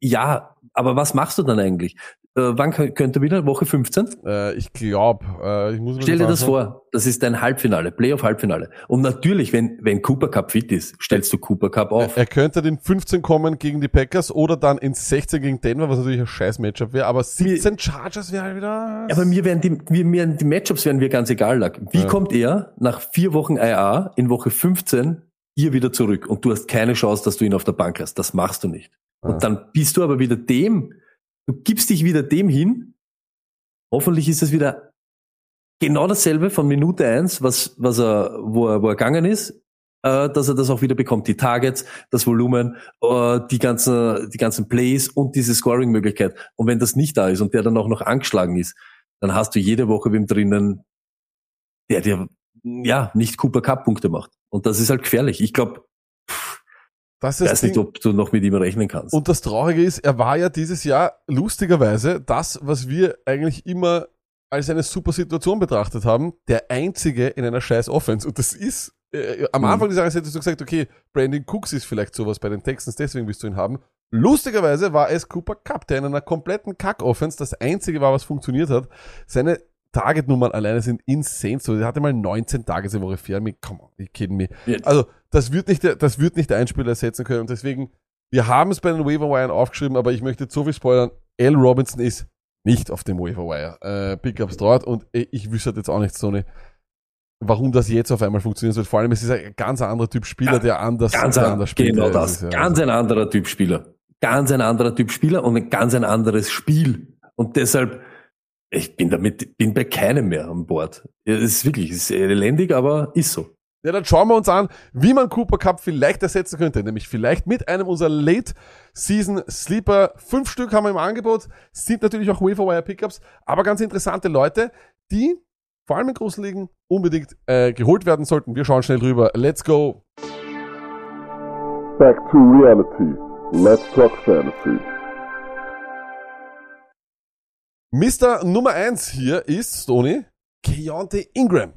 ja, aber was machst du dann eigentlich? Äh, wann kö- könnte er wieder? Woche 15? Äh, ich glaube, äh, ich muss mir Stell dir das vor, das ist dein Halbfinale, Playoff-Halbfinale. Und natürlich, wenn, wenn Cooper Cup fit ist, stellst du Cooper Cup auf. Er könnte den 15 kommen gegen die Packers oder dann ins 16 gegen Denver, was natürlich ein scheiß Matchup wäre, aber 17 Chargers wäre halt wieder. Aber mir werden die, mir, mir, die Matchups werden mir ganz egal lag. Wie Ja. kommt er nach vier Wochen IA in Woche 15 hier wieder zurück und du hast keine Chance, dass du ihn auf der Bank hast. Das machst du nicht. Und dann bist du aber wieder dem, du gibst dich wieder dem hin. Hoffentlich ist es wieder genau dasselbe von Minute eins, was, was er, wo er, wo er gegangen ist, äh, dass er das auch wieder bekommt. Die Targets, das Volumen, äh, die ganzen, die ganzen Plays und diese Scoring-Möglichkeit. Und wenn das nicht da ist und der dann auch noch angeschlagen ist, dann hast du jede Woche wem drinnen, der dir ja nicht Cooper Cup Punkte macht. Und das ist halt gefährlich. Ich glaube, das ich ist weiß nicht, ob du noch mit ihm rechnen kannst. Und das Traurige ist, er war ja dieses Jahr lustigerweise das, was wir eigentlich immer als eine super Situation betrachtet haben, der einzige in einer scheiß Offense. Und das ist, äh, am Mhm. Anfang des Jahres hättest du gesagt, okay, Brandon Cooks ist vielleicht sowas bei den Texans, deswegen willst du ihn haben. Lustigerweise war es Cooper Cup, der in einer kompletten Kack-Offense das einzige war, was funktioniert hat. Seine Target-Nummern alleine sind insane. So, er hatte mal 19 Tage diese Woche fair. Me, come on, you kidding me. Jetzt. Also, das wird nicht, der- das wird nicht der Einspieler ersetzen können. Und deswegen, wir haben es bei den Waiver Wire aufgeschrieben, aber ich möchte jetzt so viel spoilern. L. Robinson ist nicht auf dem Waiver Wire. Äh, Pickups dort und äh, ich wüsste jetzt auch nicht so eine, warum das jetzt auf einmal funktionieren soll. Vor allem, es ist ein ganz anderer Typ Spieler, der anders, Ganz der ein, anders spielt. genau das. ist ja- Ganz ein anderer Typ Spieler. Ganz ein anderer Typ Spieler und ein ganz ein anderes Spiel. Und deshalb, ich bin damit, bin bei keinem mehr an Bord. Ja, Es ist wirklich, es ist elendig, aber ist so. Ja, dann schauen wir uns an, wie man Cooper Cup vielleicht ersetzen könnte. Nämlich vielleicht mit einem unserer Late Season Sleeper. Fünf Stück haben wir im Angebot. Sind natürlich auch Waiver Wire Pickups, aber ganz interessante Leute, die vor allem in großen Ligen unbedingt äh, geholt werden sollten. Wir schauen schnell rüber. Let's go. Back to reality. Let's talk fantasy. Mr. Nummer eins hier ist, Stoney, Keontae Ingram.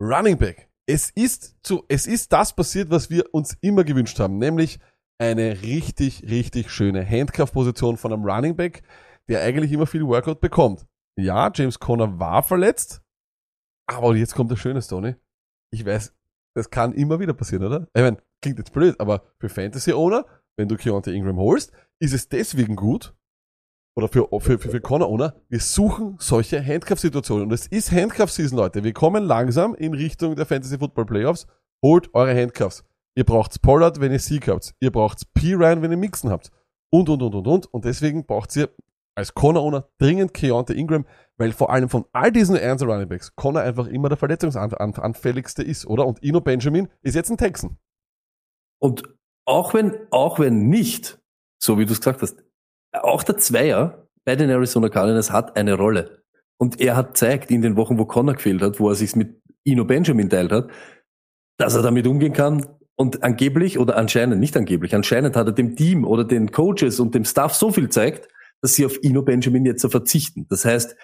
Running Back. Es ist zu, es ist das passiert, was wir uns immer gewünscht haben, nämlich eine richtig, richtig schöne Handcuff-Position von einem Running Back, der eigentlich immer viel Workout bekommt. Ja, James Conner war verletzt, aber jetzt kommt das Schöne, Stoney. Ich weiß, das kann immer wieder passieren, oder? Ich meine, klingt jetzt blöd, aber für Fantasy-Owner, wenn du Keontae Ingram holst, ist es deswegen gut, oder für, für, für, für Corner Owner, wir suchen solche Handcuff-Situationen. Und es ist Handcuff-Season, Leute. Wir kommen langsam in Richtung der Fantasy Football Playoffs. Holt eure Handcuffs. Ihr braucht Pollard, wenn ihr Sieg habt. Ihr braucht P. Ryan, wenn ihr Mixen habt. Und, und, und, und, und. Und deswegen braucht ihr als Corner Owner dringend Keontae Ingram, weil vor allem von all diesen Ernst Running Backs Connor einfach immer der verletzungsanfälligste ist, oder? Und Ino Benjamin ist jetzt ein Texan. Und auch wenn, auch wenn nicht, so wie du es gesagt hast, auch der Zweier bei den Arizona Cardinals hat eine Rolle. Und er hat zeigt in den Wochen, wo Connor gefehlt hat, wo er sich mit Ino Benjamin teilt hat, dass er damit umgehen kann. Und angeblich oder anscheinend, nicht angeblich, anscheinend hat er dem Team oder den Coaches und dem Staff so viel zeigt, dass sie auf Ino Benjamin jetzt so verzichten. Das heißt,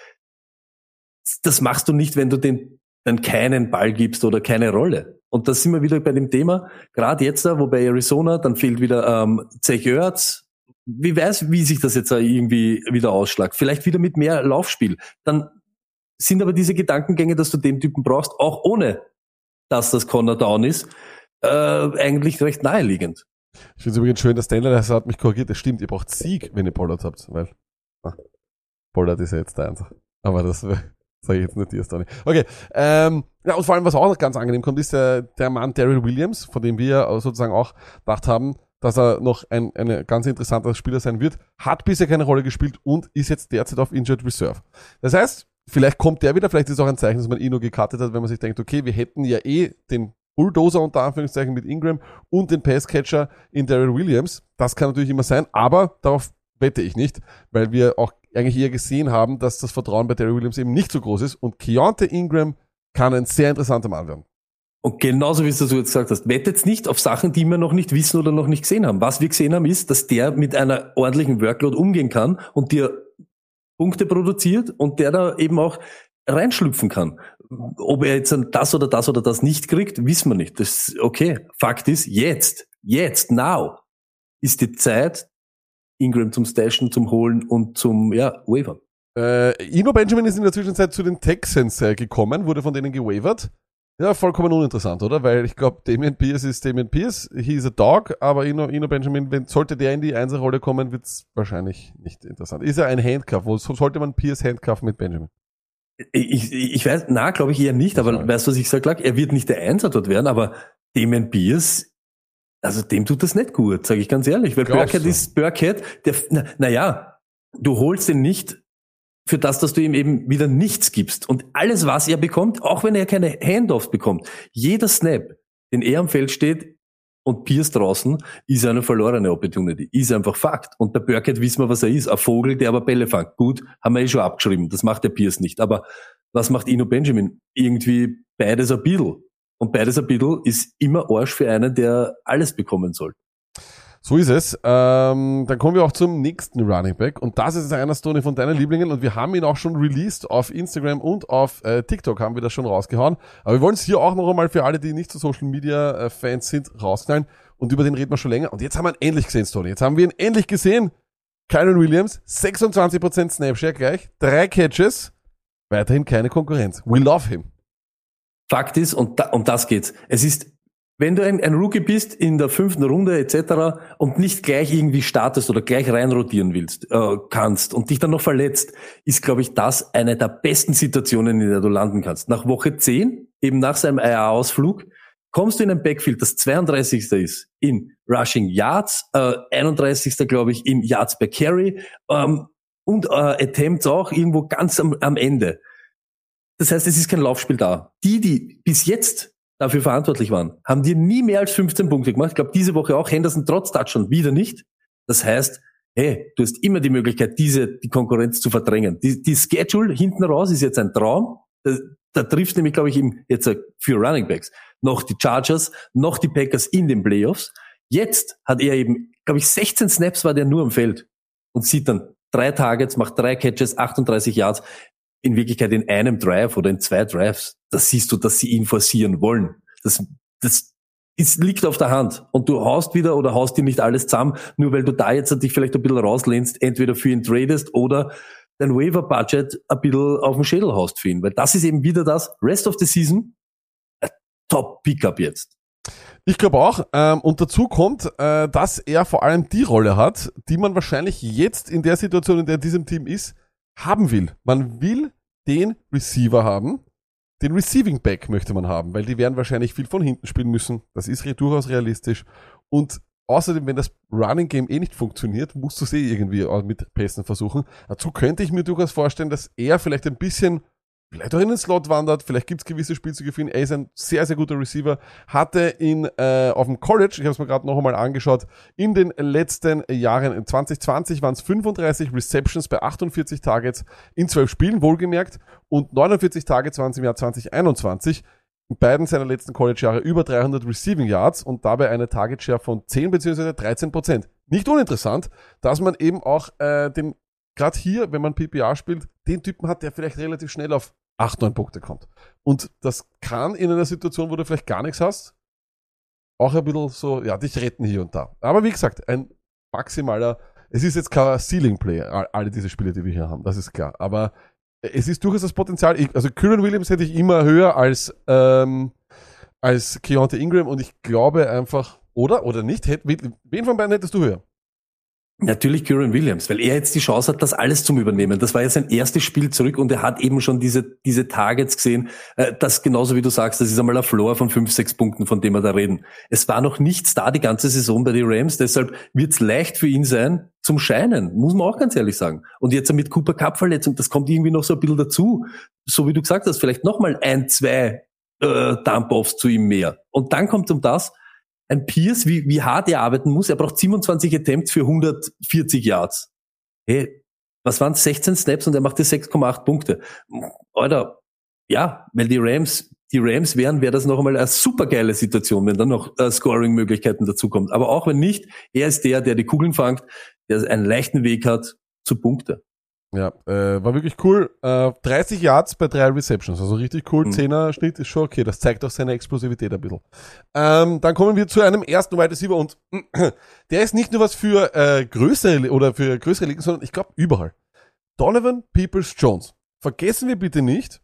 das machst du nicht, wenn du den dann keinen Ball gibst oder keine Rolle. Und da sind wir wieder bei dem Thema, gerade jetzt da, wo bei Arizona, dann fehlt wieder ähm, Zach Ertz. Wie weiß, wie sich das jetzt irgendwie wieder ausschlagt? Vielleicht wieder mit mehr Laufspiel. Dann sind aber diese Gedankengänge, dass du den Typen brauchst, auch ohne, dass das Connor down ist, äh, eigentlich recht naheliegend. Ich finde es übrigens schön, dass Daniel das hat mich korrigiert. Das stimmt, ihr braucht Sieg, wenn ihr Pollard habt, weil ah, Pollard ist ja jetzt der Einser. Aber das sage ich jetzt nicht dir, Stoney. Okay, ähm, ja, und vor allem, was auch noch ganz angenehm kommt, ist der, der Mann Daryl Williams, von dem wir sozusagen auch gedacht haben, dass er noch ein, ein ganz interessanter Spieler sein wird, hat bisher keine Rolle gespielt und ist jetzt derzeit auf Injured Reserve. Das heißt, vielleicht kommt der wieder, vielleicht ist auch ein Zeichen, dass man ihn nur gecuttet hat, wenn man sich denkt, okay, wir hätten ja eh den Bulldozer unter Anführungszeichen mit Ingram und den Passcatcher in Darren Williams. Das kann natürlich immer sein, aber darauf wette ich nicht, weil wir auch eigentlich eher gesehen haben, dass das Vertrauen bei Darren Williams eben nicht so groß ist und Keontae Ingram kann ein sehr interessanter Mann werden. Und genauso wie du jetzt gesagt hast, wettet nicht auf Sachen, die wir noch nicht wissen oder noch nicht gesehen haben. Was wir gesehen haben, ist, dass der mit einer ordentlichen Workload umgehen kann und dir Punkte produziert und der da eben auch reinschlüpfen kann. Ob er jetzt das oder das oder das nicht kriegt, wissen wir nicht. Das ist okay. Fakt ist, jetzt, jetzt, now, ist die Zeit, Ingram zum Stashen, zum Holen und zum, ja, Wavern. Äh, Ino Benjamin ist in der Zwischenzeit zu den Texans äh, gekommen, wurde von denen gewavert. Ja, vollkommen uninteressant, oder? Weil ich glaube, Damien Pierce ist Damien Pierce, he is a dog, aber Ino, Ino Benjamin, wenn, sollte der in die Einserrolle kommen, wird's wahrscheinlich nicht interessant. Ist er ein Handcuff? Wo sollte man Pierce handcuffen mit Benjamin? Ich, ich, ich weiß, na, glaube ich eher nicht, aber Sorry. weißt du, was ich sage, Er wird nicht der Einser dort werden, aber Damon Pierce, also dem tut das nicht gut, sage ich ganz ehrlich, weil Burkhead ist Burkhead, der, na, na du holst ihn nicht für das, dass du ihm eben wieder nichts gibst. Und alles, was er bekommt, auch wenn er keine Handoffs bekommt, jeder Snap, den er am Feld steht und Pierce draußen, ist eine verlorene Opportunity. Ist einfach Fakt. Und bei Burkhead wissen wir, was er ist. Ein Vogel, der aber Bälle fängt. Gut, haben wir eh schon abgeschrieben. Das macht der Pierce nicht. Aber was macht Ino Benjamin? Irgendwie beides ein bisschen. Und beides ein bisschen ist immer Arsch für einen, der alles bekommen soll. So ist es. Ähm, dann kommen wir auch zum nächsten Running Back. Und das ist einer, Stoney, von deinen Lieblingen. Und wir haben ihn auch schon released auf Instagram und auf äh, TikTok haben wir das schon rausgehauen. Aber wir wollen es hier auch noch einmal für alle, die nicht so Social Media äh, Fans sind, rausknallen. Und über den reden wir schon länger. Und jetzt haben wir ihn endlich gesehen, Stoney. Jetzt haben wir ihn endlich gesehen. Kyron Williams, 26% Snapshare gleich, drei Catches, weiterhin keine Konkurrenz. We love him. Fakt ist, und da, um das geht's. Es ist, wenn du ein, ein Rookie bist in der fünften Runde etc. und nicht gleich irgendwie startest oder gleich reinrotieren willst, äh, kannst und dich dann noch verletzt, ist, glaube ich, das eine der besten Situationen, in der du landen kannst. Nach Woche 10, eben nach seinem IA-Ausflug, kommst du in ein Backfield, das 32. ist in Rushing Yards, äh, 31. glaube ich in Yards per Carry ähm, und äh, Attempts auch irgendwo ganz am, am Ende. Das heißt, es ist kein Laufspiel da. Die, die bis jetzt dafür verantwortlich waren, haben dir nie mehr als 15 Punkte gemacht. Ich glaube, diese Woche auch Henderson trotz Touchdown wieder nicht. Das heißt, hey, du hast immer die Möglichkeit, diese, die Konkurrenz zu verdrängen. Die, die Schedule hinten raus ist jetzt ein Traum. Da, da trifft nämlich, glaube ich, eben jetzt äh, für Running Backs noch die Chargers, noch die Packers in den Playoffs. Jetzt hat er eben, glaube ich, 16 Snaps war der nur am Feld und sieht dann drei Targets, macht drei Catches, 38 Yards. In Wirklichkeit in einem Drive oder in zwei Drives. Das siehst du, dass sie ihn forcieren wollen. Das, das ist, liegt auf der Hand. Und du haust wieder oder haust dir nicht alles zusammen, nur weil du da jetzt dich vielleicht ein bisschen rauslehnst, entweder für ihn tradest oder dein Waiver-Budget ein bisschen auf den Schädel haust für ihn. Weil das ist eben wieder das Rest of the Season, Top-Pickup jetzt. Ich glaube auch. Ähm, und dazu kommt, äh, dass er vor allem die Rolle hat, die man wahrscheinlich jetzt in der Situation, in der diesem Team ist, haben will. Man will den Receiver haben. Den Receiving Back möchte man haben, weil die werden wahrscheinlich viel von hinten spielen müssen. Das ist durchaus realistisch. Und außerdem, wenn das Running Game eh nicht funktioniert, musst du es eh irgendwie mit Pässen versuchen. Dazu könnte ich mir durchaus vorstellen, dass er vielleicht ein bisschen vielleicht auch in den Slot wandert, vielleicht gibt es gewisse Spielzüge für ihn. Er ist ein sehr, sehr guter Receiver. Hatte in äh, auf dem College, ich habe es mir gerade noch einmal angeschaut, in den letzten Jahren, in 2020 waren es 35 Receptions bei 48 Targets in 12 Spielen, wohlgemerkt, und 49 Targets waren es im Jahr 2021. In beiden seiner letzten College-Jahre über 300 Receiving Yards und dabei eine Target Share von 10 bzw. 13 Prozent. Nicht uninteressant, dass man eben auch äh, den, gerade hier, wenn man PPR spielt, den Typen hat, der vielleicht relativ schnell auf 8, 9 Punkte kommt. Und das kann in einer Situation, wo du vielleicht gar nichts hast, auch ein bisschen so, ja, dich retten hier und da. Aber wie gesagt, ein maximaler, es ist jetzt kein Ceiling Play, all- alle diese Spiele, die wir hier haben, das ist klar. Aber es ist durchaus das Potenzial, ich, also Kyron Williams hätte ich immer höher als, ähm, als Keontae Ingram und ich glaube einfach, oder, oder nicht, hätt, wen von beiden hättest du höher? Natürlich Kieran Williams, weil er jetzt die Chance hat, das alles zum Übernehmen. Das war ja sein erstes Spiel zurück und er hat eben schon diese, diese Targets gesehen. Äh, Das genauso wie du sagst, das ist einmal ein Floor von fünf, sechs Punkten, von dem wir da reden. Es war noch nichts da die ganze Saison bei den Rams, deshalb wird es leicht für ihn sein, zum Scheinen, muss man auch ganz ehrlich sagen. Und jetzt mit Cooper Cup Verletzung, das kommt irgendwie noch so ein bisschen dazu. So wie du gesagt hast, vielleicht nochmal ein, zwei äh, Dump-Offs zu ihm mehr. Und dann kommt um das, ein Pierce, wie, wie hart er arbeiten muss. Er braucht 27 Attempts für 140 Yards. Hey, was waren 16 Snaps und er machte 6,8 Punkte. Alter, ja, weil die Rams, die Rams wären, wäre das noch einmal eine super geile Situation, wenn dann noch äh, Scoring-Möglichkeiten dazukommt. Aber auch wenn nicht, er ist der, der die Kugeln fangt, der einen leichten Weg hat zu Punkte. Ja, äh, war wirklich cool. Äh, 30 Yards bei drei Receptions, also richtig cool. Mhm. 10er Schnitt ist schon okay. Das zeigt auch seine Explosivität ein bisschen. Ähm, dann kommen wir zu einem ersten Wide Receiver und der ist nicht nur was für äh, größere oder für größere Ligen, sondern ich glaube überall. Donovan Peoples Jones. Vergessen wir bitte nicht,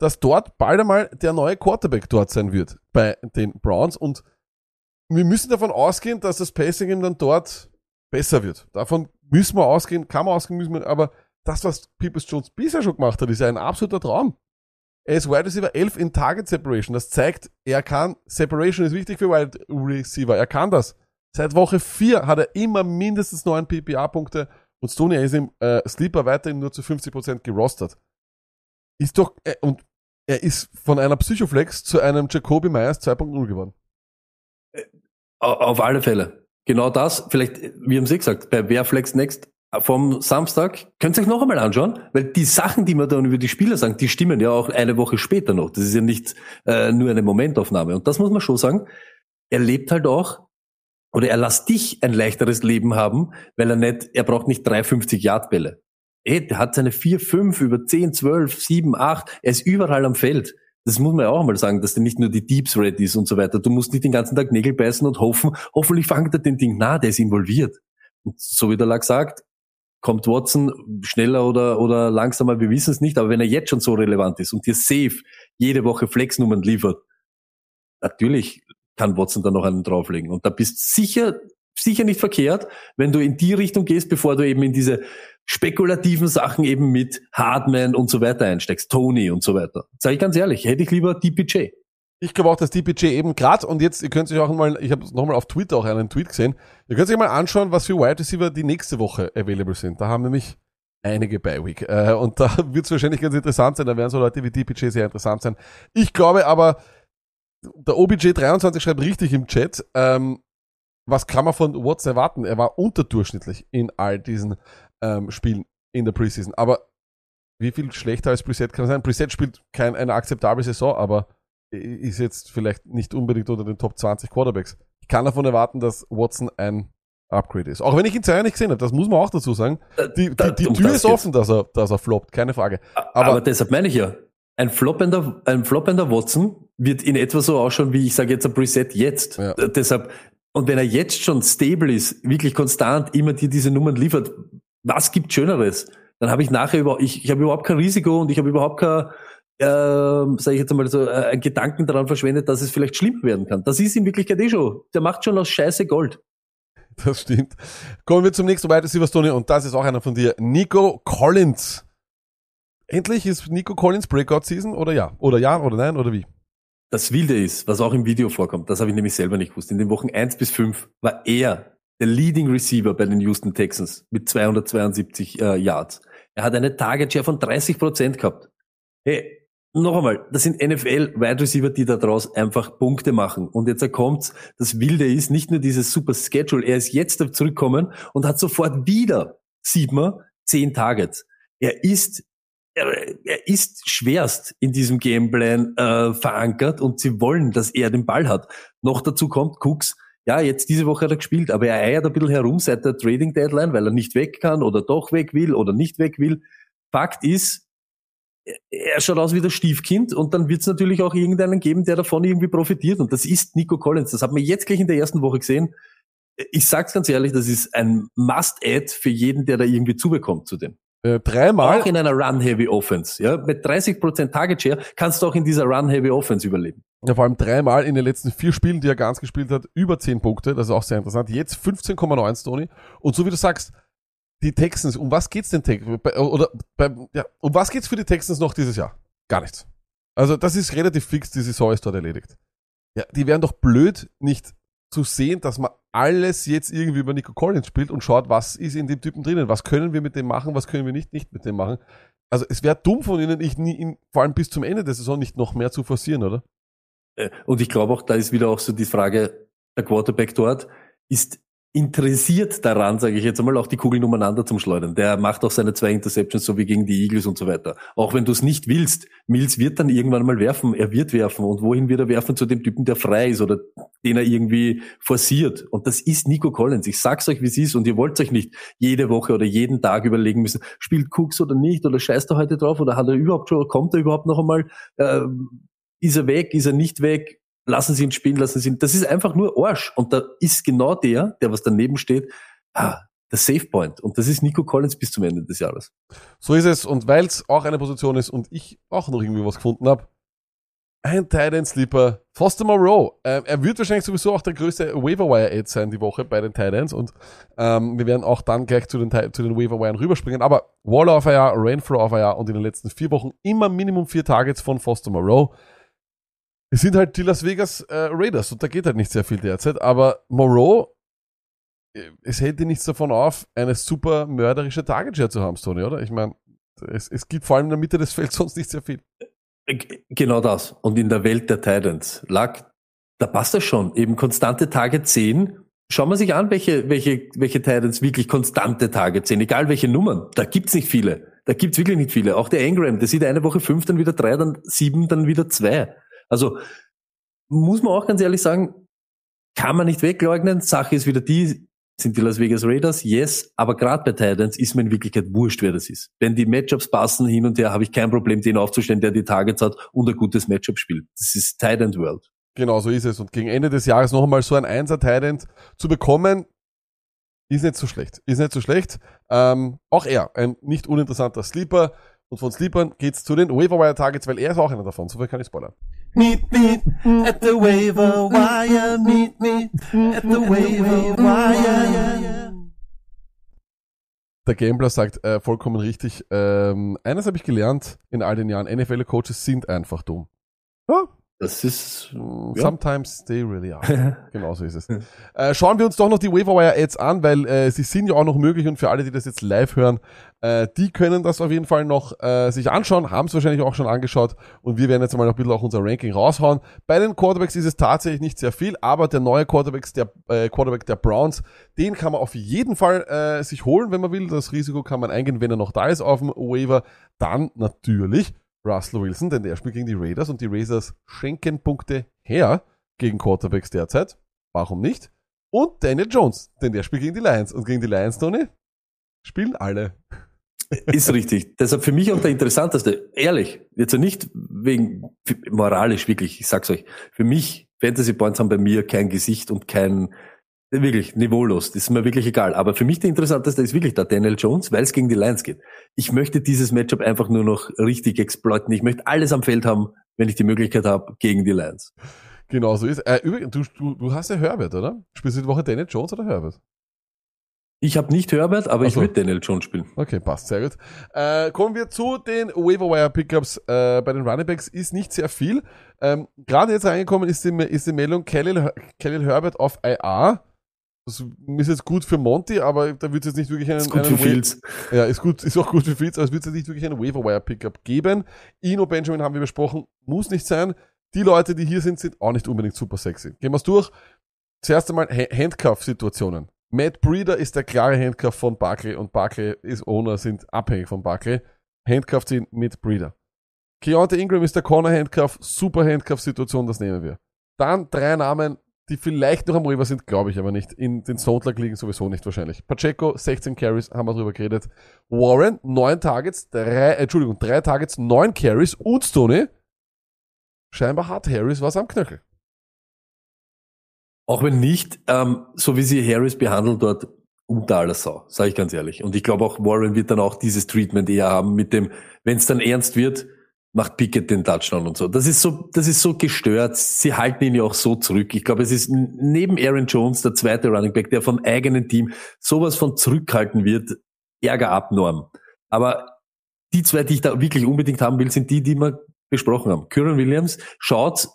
dass dort bald einmal der neue Quarterback dort sein wird bei den Browns und wir müssen davon ausgehen, dass das Passing ihm dann dort besser wird. Davon müssen wir ausgehen, kann man ausgehen, müssen wir, aber das, was Peoples Jones bisher schon gemacht hat, ist ja ein absoluter Traum. Er ist Wide Receiver 11 in Target Separation. Das zeigt, er kann, Separation ist wichtig für Wide Receiver. Er kann das. Seit Woche 4 hat er immer mindestens 9 PPA-Punkte und Stoney ist im äh, Sleeper weiterhin nur zu 50% gerostert. Ist doch, äh, und er ist von einer Psychoflex zu einem Jacoby Myers 2.0 geworden. Au- Auf alle Fälle. Genau das, vielleicht, wir haben es eh gesagt, bei Werflex Next vom Samstag, könnt ihr euch noch einmal anschauen, weil die Sachen, die wir dann über die Spieler sagen, die stimmen ja auch eine Woche später noch. Das ist ja nicht äh, nur eine Momentaufnahme. Und das muss man schon sagen, er lebt halt auch, oder er lässt dich ein leichteres Leben haben, weil er nicht, er braucht nicht 350 Yard Bälle. Ey, der hat seine 4, 5 über 10, 12, 7, 8, er ist überall am Feld. Das muss man ja auch mal sagen, dass der nicht nur die Deeps ready ist und so weiter. Du musst nicht den ganzen Tag Nägel beißen und hoffen, hoffentlich fangt er den Ding. Na, der ist involviert. Und so wie der Lack sagt, kommt Watson schneller oder, oder langsamer, wir wissen es nicht, aber wenn er jetzt schon so relevant ist und dir safe jede Woche Flexnummern liefert, natürlich kann Watson da noch einen drauflegen. Und da bist sicher, sicher nicht verkehrt, wenn du in die Richtung gehst, bevor du eben in diese spekulativen Sachen eben mit Hardman und so weiter einsteckst, Tony und so weiter. Sag ich ganz ehrlich, hätte ich lieber DPJ. Ich glaube auch, dass DPJ eben grad und jetzt, ihr könnt euch auch mal, ich habe nochmal auf Twitter auch einen Tweet gesehen, ihr könnt euch mal anschauen, was für Wide Receiver die nächste Woche available sind. Da haben nämlich einige bei Week. Äh, und da wird es wahrscheinlich ganz interessant sein, da werden so Leute wie DPJ sehr interessant sein. Ich glaube aber, der OBJ23 schreibt richtig im Chat, ähm, was kann man von Watts erwarten? Er war unterdurchschnittlich in all diesen ähm, Spielen in der Preseason. Aber wie viel schlechter als Preset kann er sein? Preset spielt kein, eine akzeptable Saison, aber ist jetzt vielleicht nicht unbedingt unter den Top 20 Quarterbacks. Ich kann davon erwarten, dass Watson ein Upgrade ist. Auch wenn ich ihn zwei Jahre nicht gesehen habe, das muss man auch dazu sagen. Die, die, da- die um Tür ist offen, dass er, dass er floppt, keine Frage. Aber, Aber- deshalb meine ich ja, ein floppender, ein floppender Watson wird in etwa so ausschauen, wie ich sage jetzt ein Preset jetzt. Ja. Äh, Deshalb, und wenn er jetzt schon stable ist, wirklich konstant immer dir diese Nummern liefert, was gibt Schöneres? Dann habe ich nachher über, ich, ich habe überhaupt kein Risiko und ich habe überhaupt kein, äh, sage ich jetzt einmal so, äh, einen Gedanken daran verschwendet, dass es vielleicht schlimmer werden kann. Das ist in Wirklichkeit eh schon. Der macht schon aus Scheiße Gold. Das stimmt. Kommen wir zum nächsten Wide Receiver Tony und das ist auch einer von dir. Nico Collins. Endlich ist Nico Collins Breakout Season oder ja? Oder ja oder nein oder wie? Das Wilde ist, was auch im Video vorkommt, das habe ich nämlich selber nicht gewusst. In den Wochen 1 bis 5 war er der Leading Receiver bei den Houston Texans mit 272 äh, Yards. Er hat eine Target Share von 30 Prozent gehabt. Hey, noch einmal, das sind NFL Wide Receiver, die da draus einfach Punkte machen. Und jetzt kommt's, das Wilde ist nicht nur dieses super Schedule, er ist jetzt zurückgekommen und hat sofort wieder, sieht man, 10 Targets. Er ist er, er ist schwerst in diesem Gameplan äh, verankert und sie wollen, dass er den Ball hat. Noch dazu kommt Cooks, ja, jetzt diese Woche hat er gespielt, aber er eiert ein bisschen herum seit der Trading Deadline, weil er nicht weg kann oder doch weg will oder nicht weg will. Fakt ist, er- schaut aus wie das Stiefkind und dann wird es natürlich auch irgendeinen geben, der davon irgendwie profitiert und das ist Nico Collins. Das hat man jetzt gleich in der ersten Woche gesehen. Ich sag's ganz ehrlich, das ist ein Must-Add für jeden, der da irgendwie zubekommt zu dem. Äh, dreimal, Auch in einer Run-Heavy Offense. Ja, mit 30% Target Share kannst du auch in dieser Run-Heavy Offense überleben. Ja, vor allem dreimal in den letzten vier Spielen, die er ganz gespielt hat, über 10 Punkte. Das ist auch sehr interessant. Jetzt 15,9 Tony. Und so wie du sagst, die Texans, um was geht's denn Tex- bei- oder bei, ja, um was geht's für die Texans noch dieses Jahr? Gar nichts. Also das ist relativ fix, die Saison ist dort erledigt. Ja, die wären doch blöd, nicht zu sehen, dass man alles jetzt irgendwie über Nico Collins spielt und schaut, was ist in dem Typen drinnen, was können wir mit dem machen, was können wir nicht, nicht mit dem machen. Also es wäre dumm von ihnen, ich nie, vor allem bis zum Ende der Saison nicht noch mehr zu forcieren, oder? Äh, Und ich glaube auch, da ist wieder auch so die Frage, der Quarterback dort ist interessiert daran, sage ich jetzt einmal, auch die Kugeln umeinander zum Schleudern. Der macht auch seine zwei Interceptions, so wie gegen die Eagles und so weiter. Auch wenn du es nicht willst, Mills wird dann irgendwann mal werfen, er wird werfen. Und wohin wird er werfen? Zu dem Typen, der frei ist oder den er irgendwie forciert. Und das ist Nico Collins. Ich sag's euch, wie es ist. Und ihr wollt euch nicht jede Woche oder jeden Tag überlegen müssen, spielt Cooks oder nicht? Oder scheißt er heute drauf? Oder hat er überhaupt schon, kommt er überhaupt noch einmal? Ähm, ist er weg? Ist er nicht weg? Lassen Sie ihn spielen, lassen Sie ihn. Das ist einfach nur Arsch. Und da ist genau der, der was daneben steht, ah, der Safe Point. Und das ist Nico Collins bis zum Ende des Jahres. So ist es. Und weil es auch eine Position ist und ich auch noch irgendwie was gefunden habe, ein Titan Sleeper, Foster Moreau. Ähm, er wird wahrscheinlich sowieso auch der größte Waiver-Wire-Aid sein die Woche bei den Titans und ähm, wir werden auch dann gleich zu den, zu den Waiver-Wiren rüberspringen. Aber Waller auf Jahr, Renfro auf Jahr und in den letzten vier Wochen immer Minimum vier Targets von Foster Moreau. Es sind halt die Las Vegas äh, Raiders und da geht halt nicht sehr viel derzeit, aber Moreau, äh, es hält dir nichts davon auf, eine super mörderische Target Share zu haben, Tony, oder? Ich meine, es, es gibt vor allem in der Mitte des Felds sonst nicht sehr viel. Äh, Genau das. Und in der Welt der Titans lag, da passt das schon. Eben konstante Target 10. Schauen wir sich an, welche, welche, welche Titans wirklich konstante Target 10, egal welche Nummern. Da gibt's nicht viele. Da gibt's wirklich nicht viele. Auch der Engram, der sieht eine Woche fünf, dann wieder drei, dann sieben, dann wieder zwei. Also, muss man auch ganz ehrlich sagen, kann man nicht wegleugnen. Sache ist wieder die, sind die Las Vegas Raiders, yes, aber gerade bei Titans ist mir in Wirklichkeit wurscht, wer das ist. Wenn die Matchups passen hin und her, habe ich kein Problem, den aufzustellen, der die Targets hat und ein gutes Matchup spielt. Das ist Titan World. Genau, so ist es. Und gegen Ende des Jahres noch einmal so ein einser Tident zu bekommen, ist nicht so schlecht. Ist nicht so schlecht. Ähm, auch er, ein nicht uninteressanter Sleeper. Und von Sleepern geht's zu den Waiver Targets, weil er ist auch einer davon. So viel kann ich spoilern. Meet me at the waiver wire. Meet me at the waiver wire. Der Gambler sagt äh, vollkommen richtig. Ähm, eines habe ich gelernt in all den Jahren. NFL-Coaches sind einfach dumm. Ja, Das ist, mm, Ja. sometimes they really are. genau so ist es. Äh, schauen wir uns doch noch die Waverwire-Ads an, weil äh, sie sind ja auch noch möglich und für alle, die das jetzt live hören, äh, die können das auf jeden Fall noch äh, sich anschauen, haben es wahrscheinlich auch schon angeschaut und wir werden jetzt mal noch ein bisschen auch unser Ranking raushauen. Bei den Quarterbacks ist es tatsächlich nicht sehr viel, aber der neue Quarterbacks, der äh, Quarterback der Browns, den kann man auf jeden Fall äh, sich holen, wenn man will. Das Risiko kann man eingehen, wenn er noch da ist auf dem Waiver. Dann natürlich Russell Wilson, denn der spielt gegen die Raiders und die Raiders schenken Punkte her gegen Quarterbacks derzeit. Warum nicht? Und Daniel Jones, denn der spielt gegen die Lions. Und gegen die Lions, Tony, spielen alle. ist richtig. Deshalb für mich auch der interessanteste. Ehrlich. Jetzt nicht wegen, moralisch wirklich, ich sag's euch. Für mich, Fantasy Points haben bei mir kein Gesicht und kein, wirklich niveaulos. Das ist mir wirklich egal. Aber für mich der interessanteste ist wirklich der Daniel Jones, weil es gegen die Lions geht. Ich möchte dieses Matchup einfach nur noch richtig exploiten. Ich möchte alles am Feld haben, wenn ich die Möglichkeit habe, gegen die Lions. Genau so ist. Äh, übrigens, du, du, du hast ja Herbert, oder? Spielst du die Woche Daniel Jones oder Herbert? Ich habe nicht Herbert, aber Ach ich würde Daniel Jones spielen. Okay, passt, sehr gut. Äh, kommen wir zu den Waiver Pickups äh, bei den Running Backs. Ist nicht sehr viel. Ähm, Gerade jetzt reingekommen ist die, ist die Meldung Khalil, Khalil Herbert auf IA. Das ist jetzt gut für Monty, aber da wird es jetzt nicht wirklich einen, Ist gut einen für Fields. Ja, ist gut, ist auch gut für Fields, aber es wird jetzt nicht wirklich einen Waiver Pickup geben. Ino Benjamin haben wir besprochen, muss nicht sein. Die Leute, die hier sind, sind auch nicht unbedingt super sexy. Gehen wir es durch. Zuerst einmal Ha- Handcuff-Situationen. Matt Breeder ist der klare Handcuff von Barkley und Barkley ist Owner, sind abhängig von Barkley. Handcuffed sind mit Breeder. Keontae Ingram ist der Corner Handcuff, super Handcuff-Situation, das nehmen wir. Dann drei Namen, die vielleicht noch am Waiver sind, glaube ich aber nicht. In den Soundtrack liegen sowieso nicht wahrscheinlich. Pacheco, 16 Carries, haben wir drüber geredet. Warren, 9 Targets, drei, äh, Entschuldigung, 3 Targets, 9 Carries und Stoney. Scheinbar hat Harris was am Knöchel. Auch wenn nicht, ähm, so wie sie Harris behandelt dort, unter aller Sau, sage ich ganz ehrlich. Und ich glaube auch Warren wird dann auch dieses Treatment eher haben mit dem, wenn es dann ernst wird, macht Pickett den Touchdown und so. Das ist so, das ist so gestört. Sie halten ihn ja auch so zurück. Ich glaube, es ist neben Aaron Jones der zweite Running Back, der vom eigenen Team sowas von zurückhalten wird. Ärger abnorm. Aber die zwei, die ich da wirklich unbedingt haben will, sind die, die wir besprochen haben. Kyron Williams schaut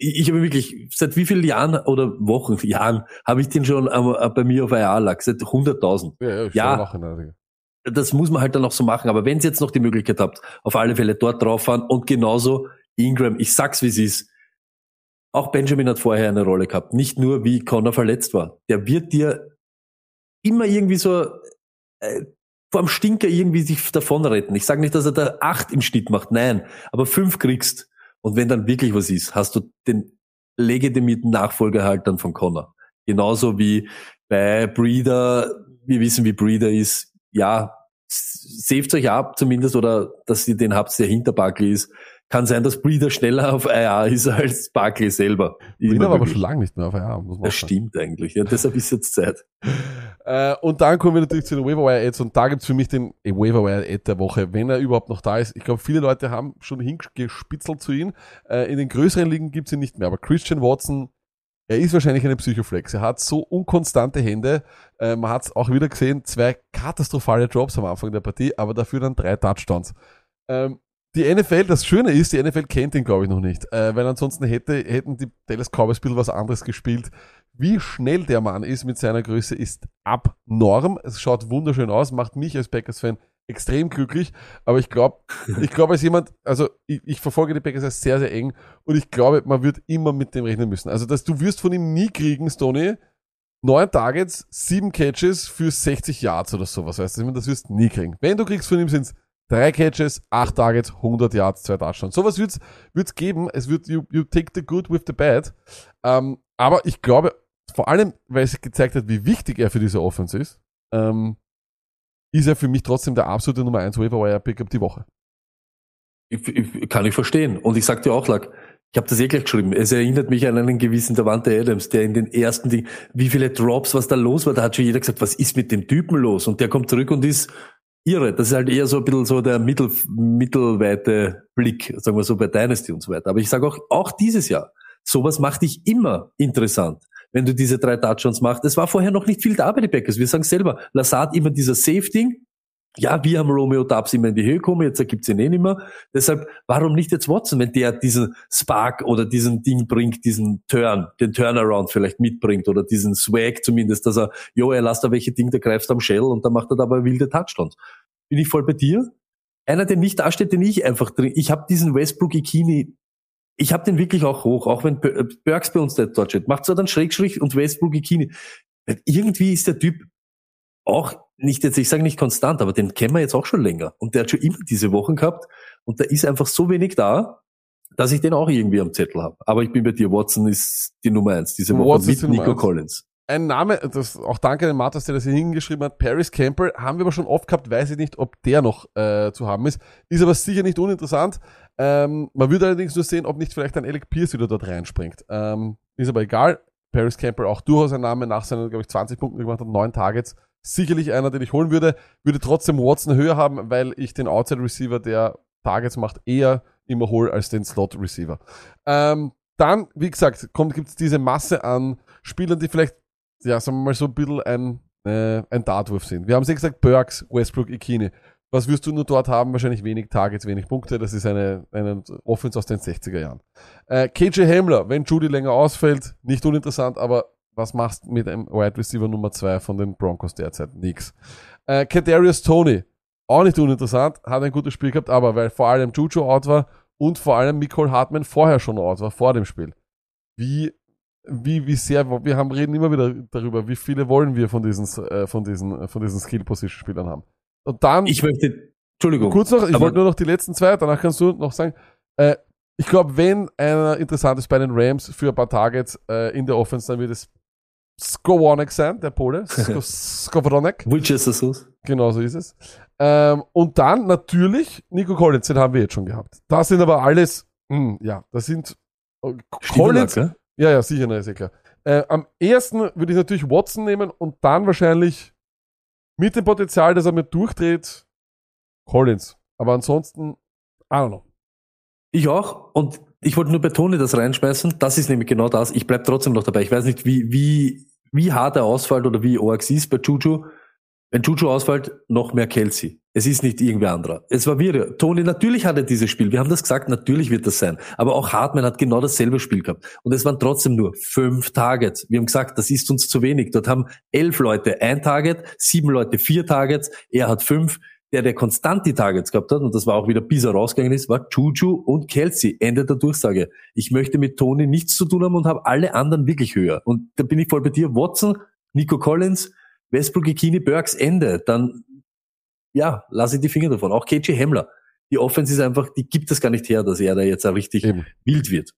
ich, ich habe wirklich, seit wie vielen Jahren oder Wochen, Jahren, habe ich den schon äh, bei mir auf IR lag, seit 100.000. Ja, ja, ja das muss man halt dann auch so machen. Aber wenn ihr jetzt noch die Möglichkeit habt, auf alle Fälle dort drauf fahren und genauso Ingram, ich sag's wie es ist, auch Benjamin hat vorher eine Rolle gehabt, nicht nur wie Connor verletzt war. Der wird dir immer irgendwie so äh, vorm Stinker irgendwie sich davon retten. Ich sage nicht, dass er da acht im Schnitt macht, nein, aber fünf kriegst. Und wenn dann wirklich was ist, hast du den legitimierten Nachfolger halt dann von Connor. Genauso wie bei Breeder, wir wissen, wie Breeder ist, ja, saved euch ab zumindest oder dass ihr den habt, der hinter Barkley ist. Kann sein, dass Breeder schneller auf IR ist als Barkley selber. Breeder war aber schon lange nicht mehr auf IR, muss man Das stimmt eigentlich, ja, deshalb ist jetzt Zeit. Äh, und dann kommen wir natürlich zu den Waiver Ads und da gibt's für mich den Waiver Ad der Woche, wenn er überhaupt noch da ist. Ich glaube, viele Leute haben schon hingespitzelt zu ihm. Äh, in den größeren Ligen gibt's ihn nicht mehr, aber Christian Watson er ist wahrscheinlich eine Psychoflex. Er hat so unkonstante Hände. Äh, man hat es auch wieder gesehen, zwei katastrophale Drops am Anfang der Partie, aber dafür dann drei Touchdowns. Ähm, die NFL, das Schöne ist, die NFL kennt ihn, glaube ich, noch nicht. Äh, weil ansonsten hätte, hätten die Dallas Cowboys bisschen was anderes gespielt. Wie schnell der Mann ist mit seiner Größe, ist abnorm. Es schaut wunderschön aus, macht mich als Packers-Fan extrem glücklich, aber ich glaube, ich glaube als jemand, also ich, ich verfolge die Packers sehr, sehr eng und ich glaube, man wird immer mit dem rechnen müssen. Also, dass du wirst von ihm nie kriegen, Stoney, neun Targets, sieben Catches für 60 Yards oder sowas, weißt du, das wirst du nie kriegen. Wenn du kriegst von ihm, sind es drei Catches, acht Targets, 100 Yards, zwei Touchdowns. Sowas wird's, wird's geben. Es wird, you, you take the good with the bad. Ähm, aber ich glaube, vor allem, weil es gezeigt hat, wie wichtig er für diese Offense ist, ähm, ist er für mich trotzdem der absolute Nummer 1 Waiver Wire Pickup die Woche. Ich, ich, kann ich verstehen. Und ich sag dir auch, Lack, ich habe das eh gleich geschrieben. Es erinnert mich an einen gewissen Davante Adams, der in den ersten Dingen, wie viele Drops, was da los war, da hat schon jeder gesagt, was ist mit dem Typen los? Und der kommt zurück und ist irre. Das ist halt eher so ein bisschen so der mittel, mittelweite Blick, sagen wir so bei Dynasty und so weiter. Aber ich sage auch, auch dieses Jahr, sowas macht dich immer interessant wenn du diese drei Touchdowns machst. Es war vorher noch nicht viel da bei den Packers. Wir sagen selber, Lassard immer dieser Safety. Ja, wir haben Romeo Dubs immer in die Höhe gekommen, jetzt gibt's ihn eh nicht mehr. Deshalb, warum nicht jetzt Watson, wenn der diesen Spark oder diesen Ding bringt, diesen Turn, den Turnaround vielleicht mitbringt oder diesen Swag zumindest, dass er, jo, er lasst da welche Ding, der greift am Shell und dann macht er dabei wilde Touchdowns. Bin ich voll bei dir? Einer, der nicht dasteht, den ich einfach drin. Ich habe diesen Westbrook Ikini ich habe den wirklich auch hoch, auch wenn äh, Burks bei uns dort steht. Macht so dann Schrägstrich und Westbrook Bikini. Irgendwie ist der Typ auch nicht jetzt, ich sage nicht konstant, aber den kennen wir jetzt auch schon länger. Und der hat schon immer diese Wochen gehabt und da ist einfach so wenig da, dass ich den auch irgendwie am Zettel habe. Aber ich bin bei dir, Watson ist die Nummer eins diese Woche Watson mit Nico Collins. Ein Name, das auch danke an Matas, der das hier hingeschrieben hat, Paris Campbell, haben wir aber schon oft gehabt, weiß ich nicht, ob der noch äh, zu haben ist. Ist aber sicher nicht uninteressant. Ähm, man würde allerdings nur sehen, ob nicht vielleicht ein Alec Pierce wieder dort reinspringt. Ähm, ist aber egal. Paris Campbell auch durchaus ein Name nach seinen, glaube ich, 20 Punkten gemacht hat, neun Targets. Sicherlich einer, den ich holen würde. Würde trotzdem Watson höher haben, weil ich den Outside Receiver, der Targets macht, eher immer hole als den Slot Receiver. Ähm, dann, wie gesagt, gibt es diese Masse an Spielern, die vielleicht, ja, sagen wir mal so ein bisschen ein, äh, ein Dartwurf sind. Wir haben sie gesagt, Burks, Westbrook, Ikini. Was wirst du nur dort haben? Wahrscheinlich wenig Targets, wenig Punkte. Das ist eine, eine Offense aus den 60er Jahren. Äh, KJ Hamler, wenn Judy länger ausfällt, nicht uninteressant, aber was machst du mit einem Wide Receiver Nummer 2 von den Broncos derzeit? Nix. Äh, Kadarius Tony, auch nicht uninteressant, hat ein gutes Spiel gehabt, aber weil vor allem Juju out war und vor allem Nicole Hartman vorher schon out war, vor dem Spiel. Wie, wie, wie sehr, wir haben, reden immer wieder darüber, wie viele wollen wir von diesen, äh, von diesen, von diesen Skill-Position-Spielern haben. Und dann. Ich möchte, Entschuldigung. Kurz noch, ich wollte nur noch die letzten zwei, danach kannst du noch sagen, äh, ich glaube, wenn einer interessant ist bei den Rams für ein paar Targets äh, in der Offense, dann wird es Skowanek sein, der Pole. Skowronek. Sauce. Genau so ist es. Ähm, und dann natürlich Nico Collins, den haben wir jetzt schon gehabt. Das sind aber alles, mh, hm, ja, das sind äh, Collins. Ja, ja, sicher, na, ist ja klar. Äh, am ersten würde ich natürlich Watson nehmen und dann wahrscheinlich mit dem Potenzial, dass er mir durchdreht, Collins. Aber ansonsten, I don't know. Ich auch. Und ich wollte nur betonen, das reinschmeißen. Das ist nämlich genau das. Ich bleib trotzdem noch dabei. Ich weiß nicht, wie, wie, wie hart er ausfällt oder wie Oax ist bei Juju. Wenn Juju ausfällt, noch mehr Kelsey. Es ist nicht irgendwer anderer. Es war wir. Tony, natürlich hat er dieses Spiel. Wir haben das gesagt, natürlich wird das sein. Aber auch Hartmann hat genau dasselbe Spiel gehabt. Und es waren trotzdem nur fünf Targets. Wir haben gesagt, das ist uns zu wenig. Dort haben elf Leute ein Target, sieben Leute vier Targets. Er hat fünf. Der, der konstant die Targets gehabt hat, und das war auch wieder bis er rausgegangen ist, war Juju und Kelsey. Ende der Durchsage. Ich möchte mit Tony nichts zu tun haben und habe alle anderen wirklich höher. Und da bin ich voll bei dir. Watson, Nico Collins, Westbrook, Ikini, Burks, Ende. Dann, ja, lasse ich die Finger davon. Auch KJ Hemmler. Die Offense ist einfach, die gibt es gar nicht her, dass er da jetzt auch richtig Eben. wild wird.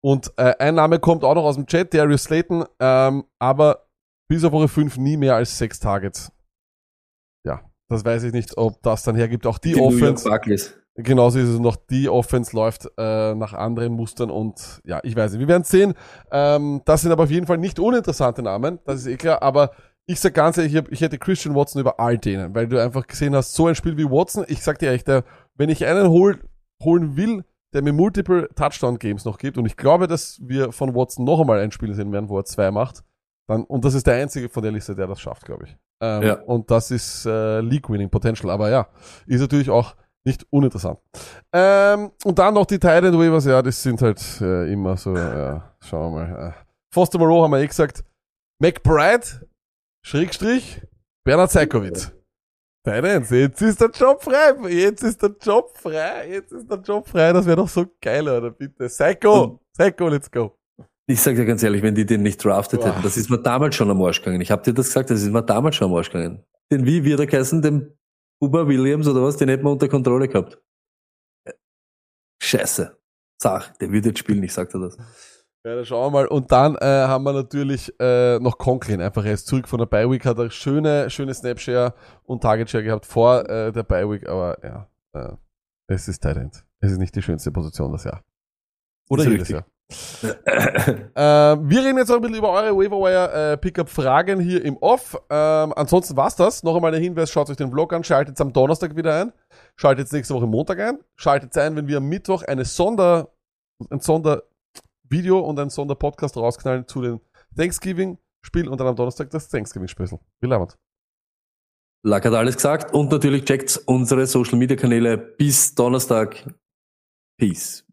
Und äh, ein Name kommt auch noch aus dem Chat, Darius Slayton, ähm, aber bis auf Woche 5 nie mehr als sechs Targets. Das weiß ich nicht, ob das dann hergibt. Auch die, Die Offense, genauso ist es. Noch, die Offense läuft äh, nach anderen Mustern und ja, ich weiß nicht, wir werden sehen. Ähm, das sind aber auf jeden Fall nicht uninteressante Namen, das ist eh klar, aber ich sag ganz ehrlich, ich, hab, ich hätte Christian Watson über all denen, weil du einfach gesehen hast, so ein Spiel wie Watson, ich sag dir ehrlich, der, wenn ich einen hol, holen will, der mir multiple Touchdown-Games noch gibt, und ich glaube, dass wir von Watson noch einmal ein Spiel sehen werden, wo er zwei macht, dann, und das ist der einzige von der Liste, der das schafft, glaube ich. Ähm, Ja. Und das ist äh, League-Winning Potential, aber ja, ist natürlich auch nicht uninteressant. Ähm, und dann noch die Titan Waivers, ja, das sind halt äh, immer so, ja, schauen wir mal. Äh. Foster Moreau haben wir eh gesagt. McBride, Schrägstrich, Bernhard Seikowitz. Titans, jetzt ist der Job frei, jetzt ist der Job frei, jetzt ist der Job frei, das wäre doch so geil, oder bitte. Psycho, Psycho, let's go. Ich sag dir ganz ehrlich, wenn die den nicht draftet Boah. hätten, das ist mir damals schon am Arsch gegangen. Ich habe dir das gesagt, das ist mir damals schon am Arsch gegangen. Den wie wird er geheißen, den Uber Williams oder was, den hätten wir unter Kontrolle gehabt. Äh, Scheiße. Sag, der wird jetzt spielen, ich sag dir das. Ja, dann schauen wir mal. Und dann äh, haben wir natürlich äh, noch Conklin. Einfach er ist zurück von der Bye-Week, hat er schöne, schöne Snapshare und Target-Share gehabt vor äh, der Bye-Week, aber ja, äh, es ist Tight End. Es ist nicht die schönste Position das Jahr. Oder jedes richtig. Jahr. Äh, wir reden jetzt auch ein bisschen über eure Waverwire äh, Pickup-Fragen hier im Off. Ähm, ansonsten war's das. Noch einmal der Hinweis, schaut euch den Vlog an, schaltet am Donnerstag wieder ein, schaltet nächste Woche Montag ein, schaltet ein, wenn wir am Mittwoch eine Sonder, ein Sondervideo und ein Sonderpodcast rausknallen zu den Thanksgiving-Spiel und dann am Donnerstag das Thanksgiving-Special. Wie labert. Lack hat alles gesagt und natürlich checkt unsere Social Media Kanäle bis Donnerstag. Peace.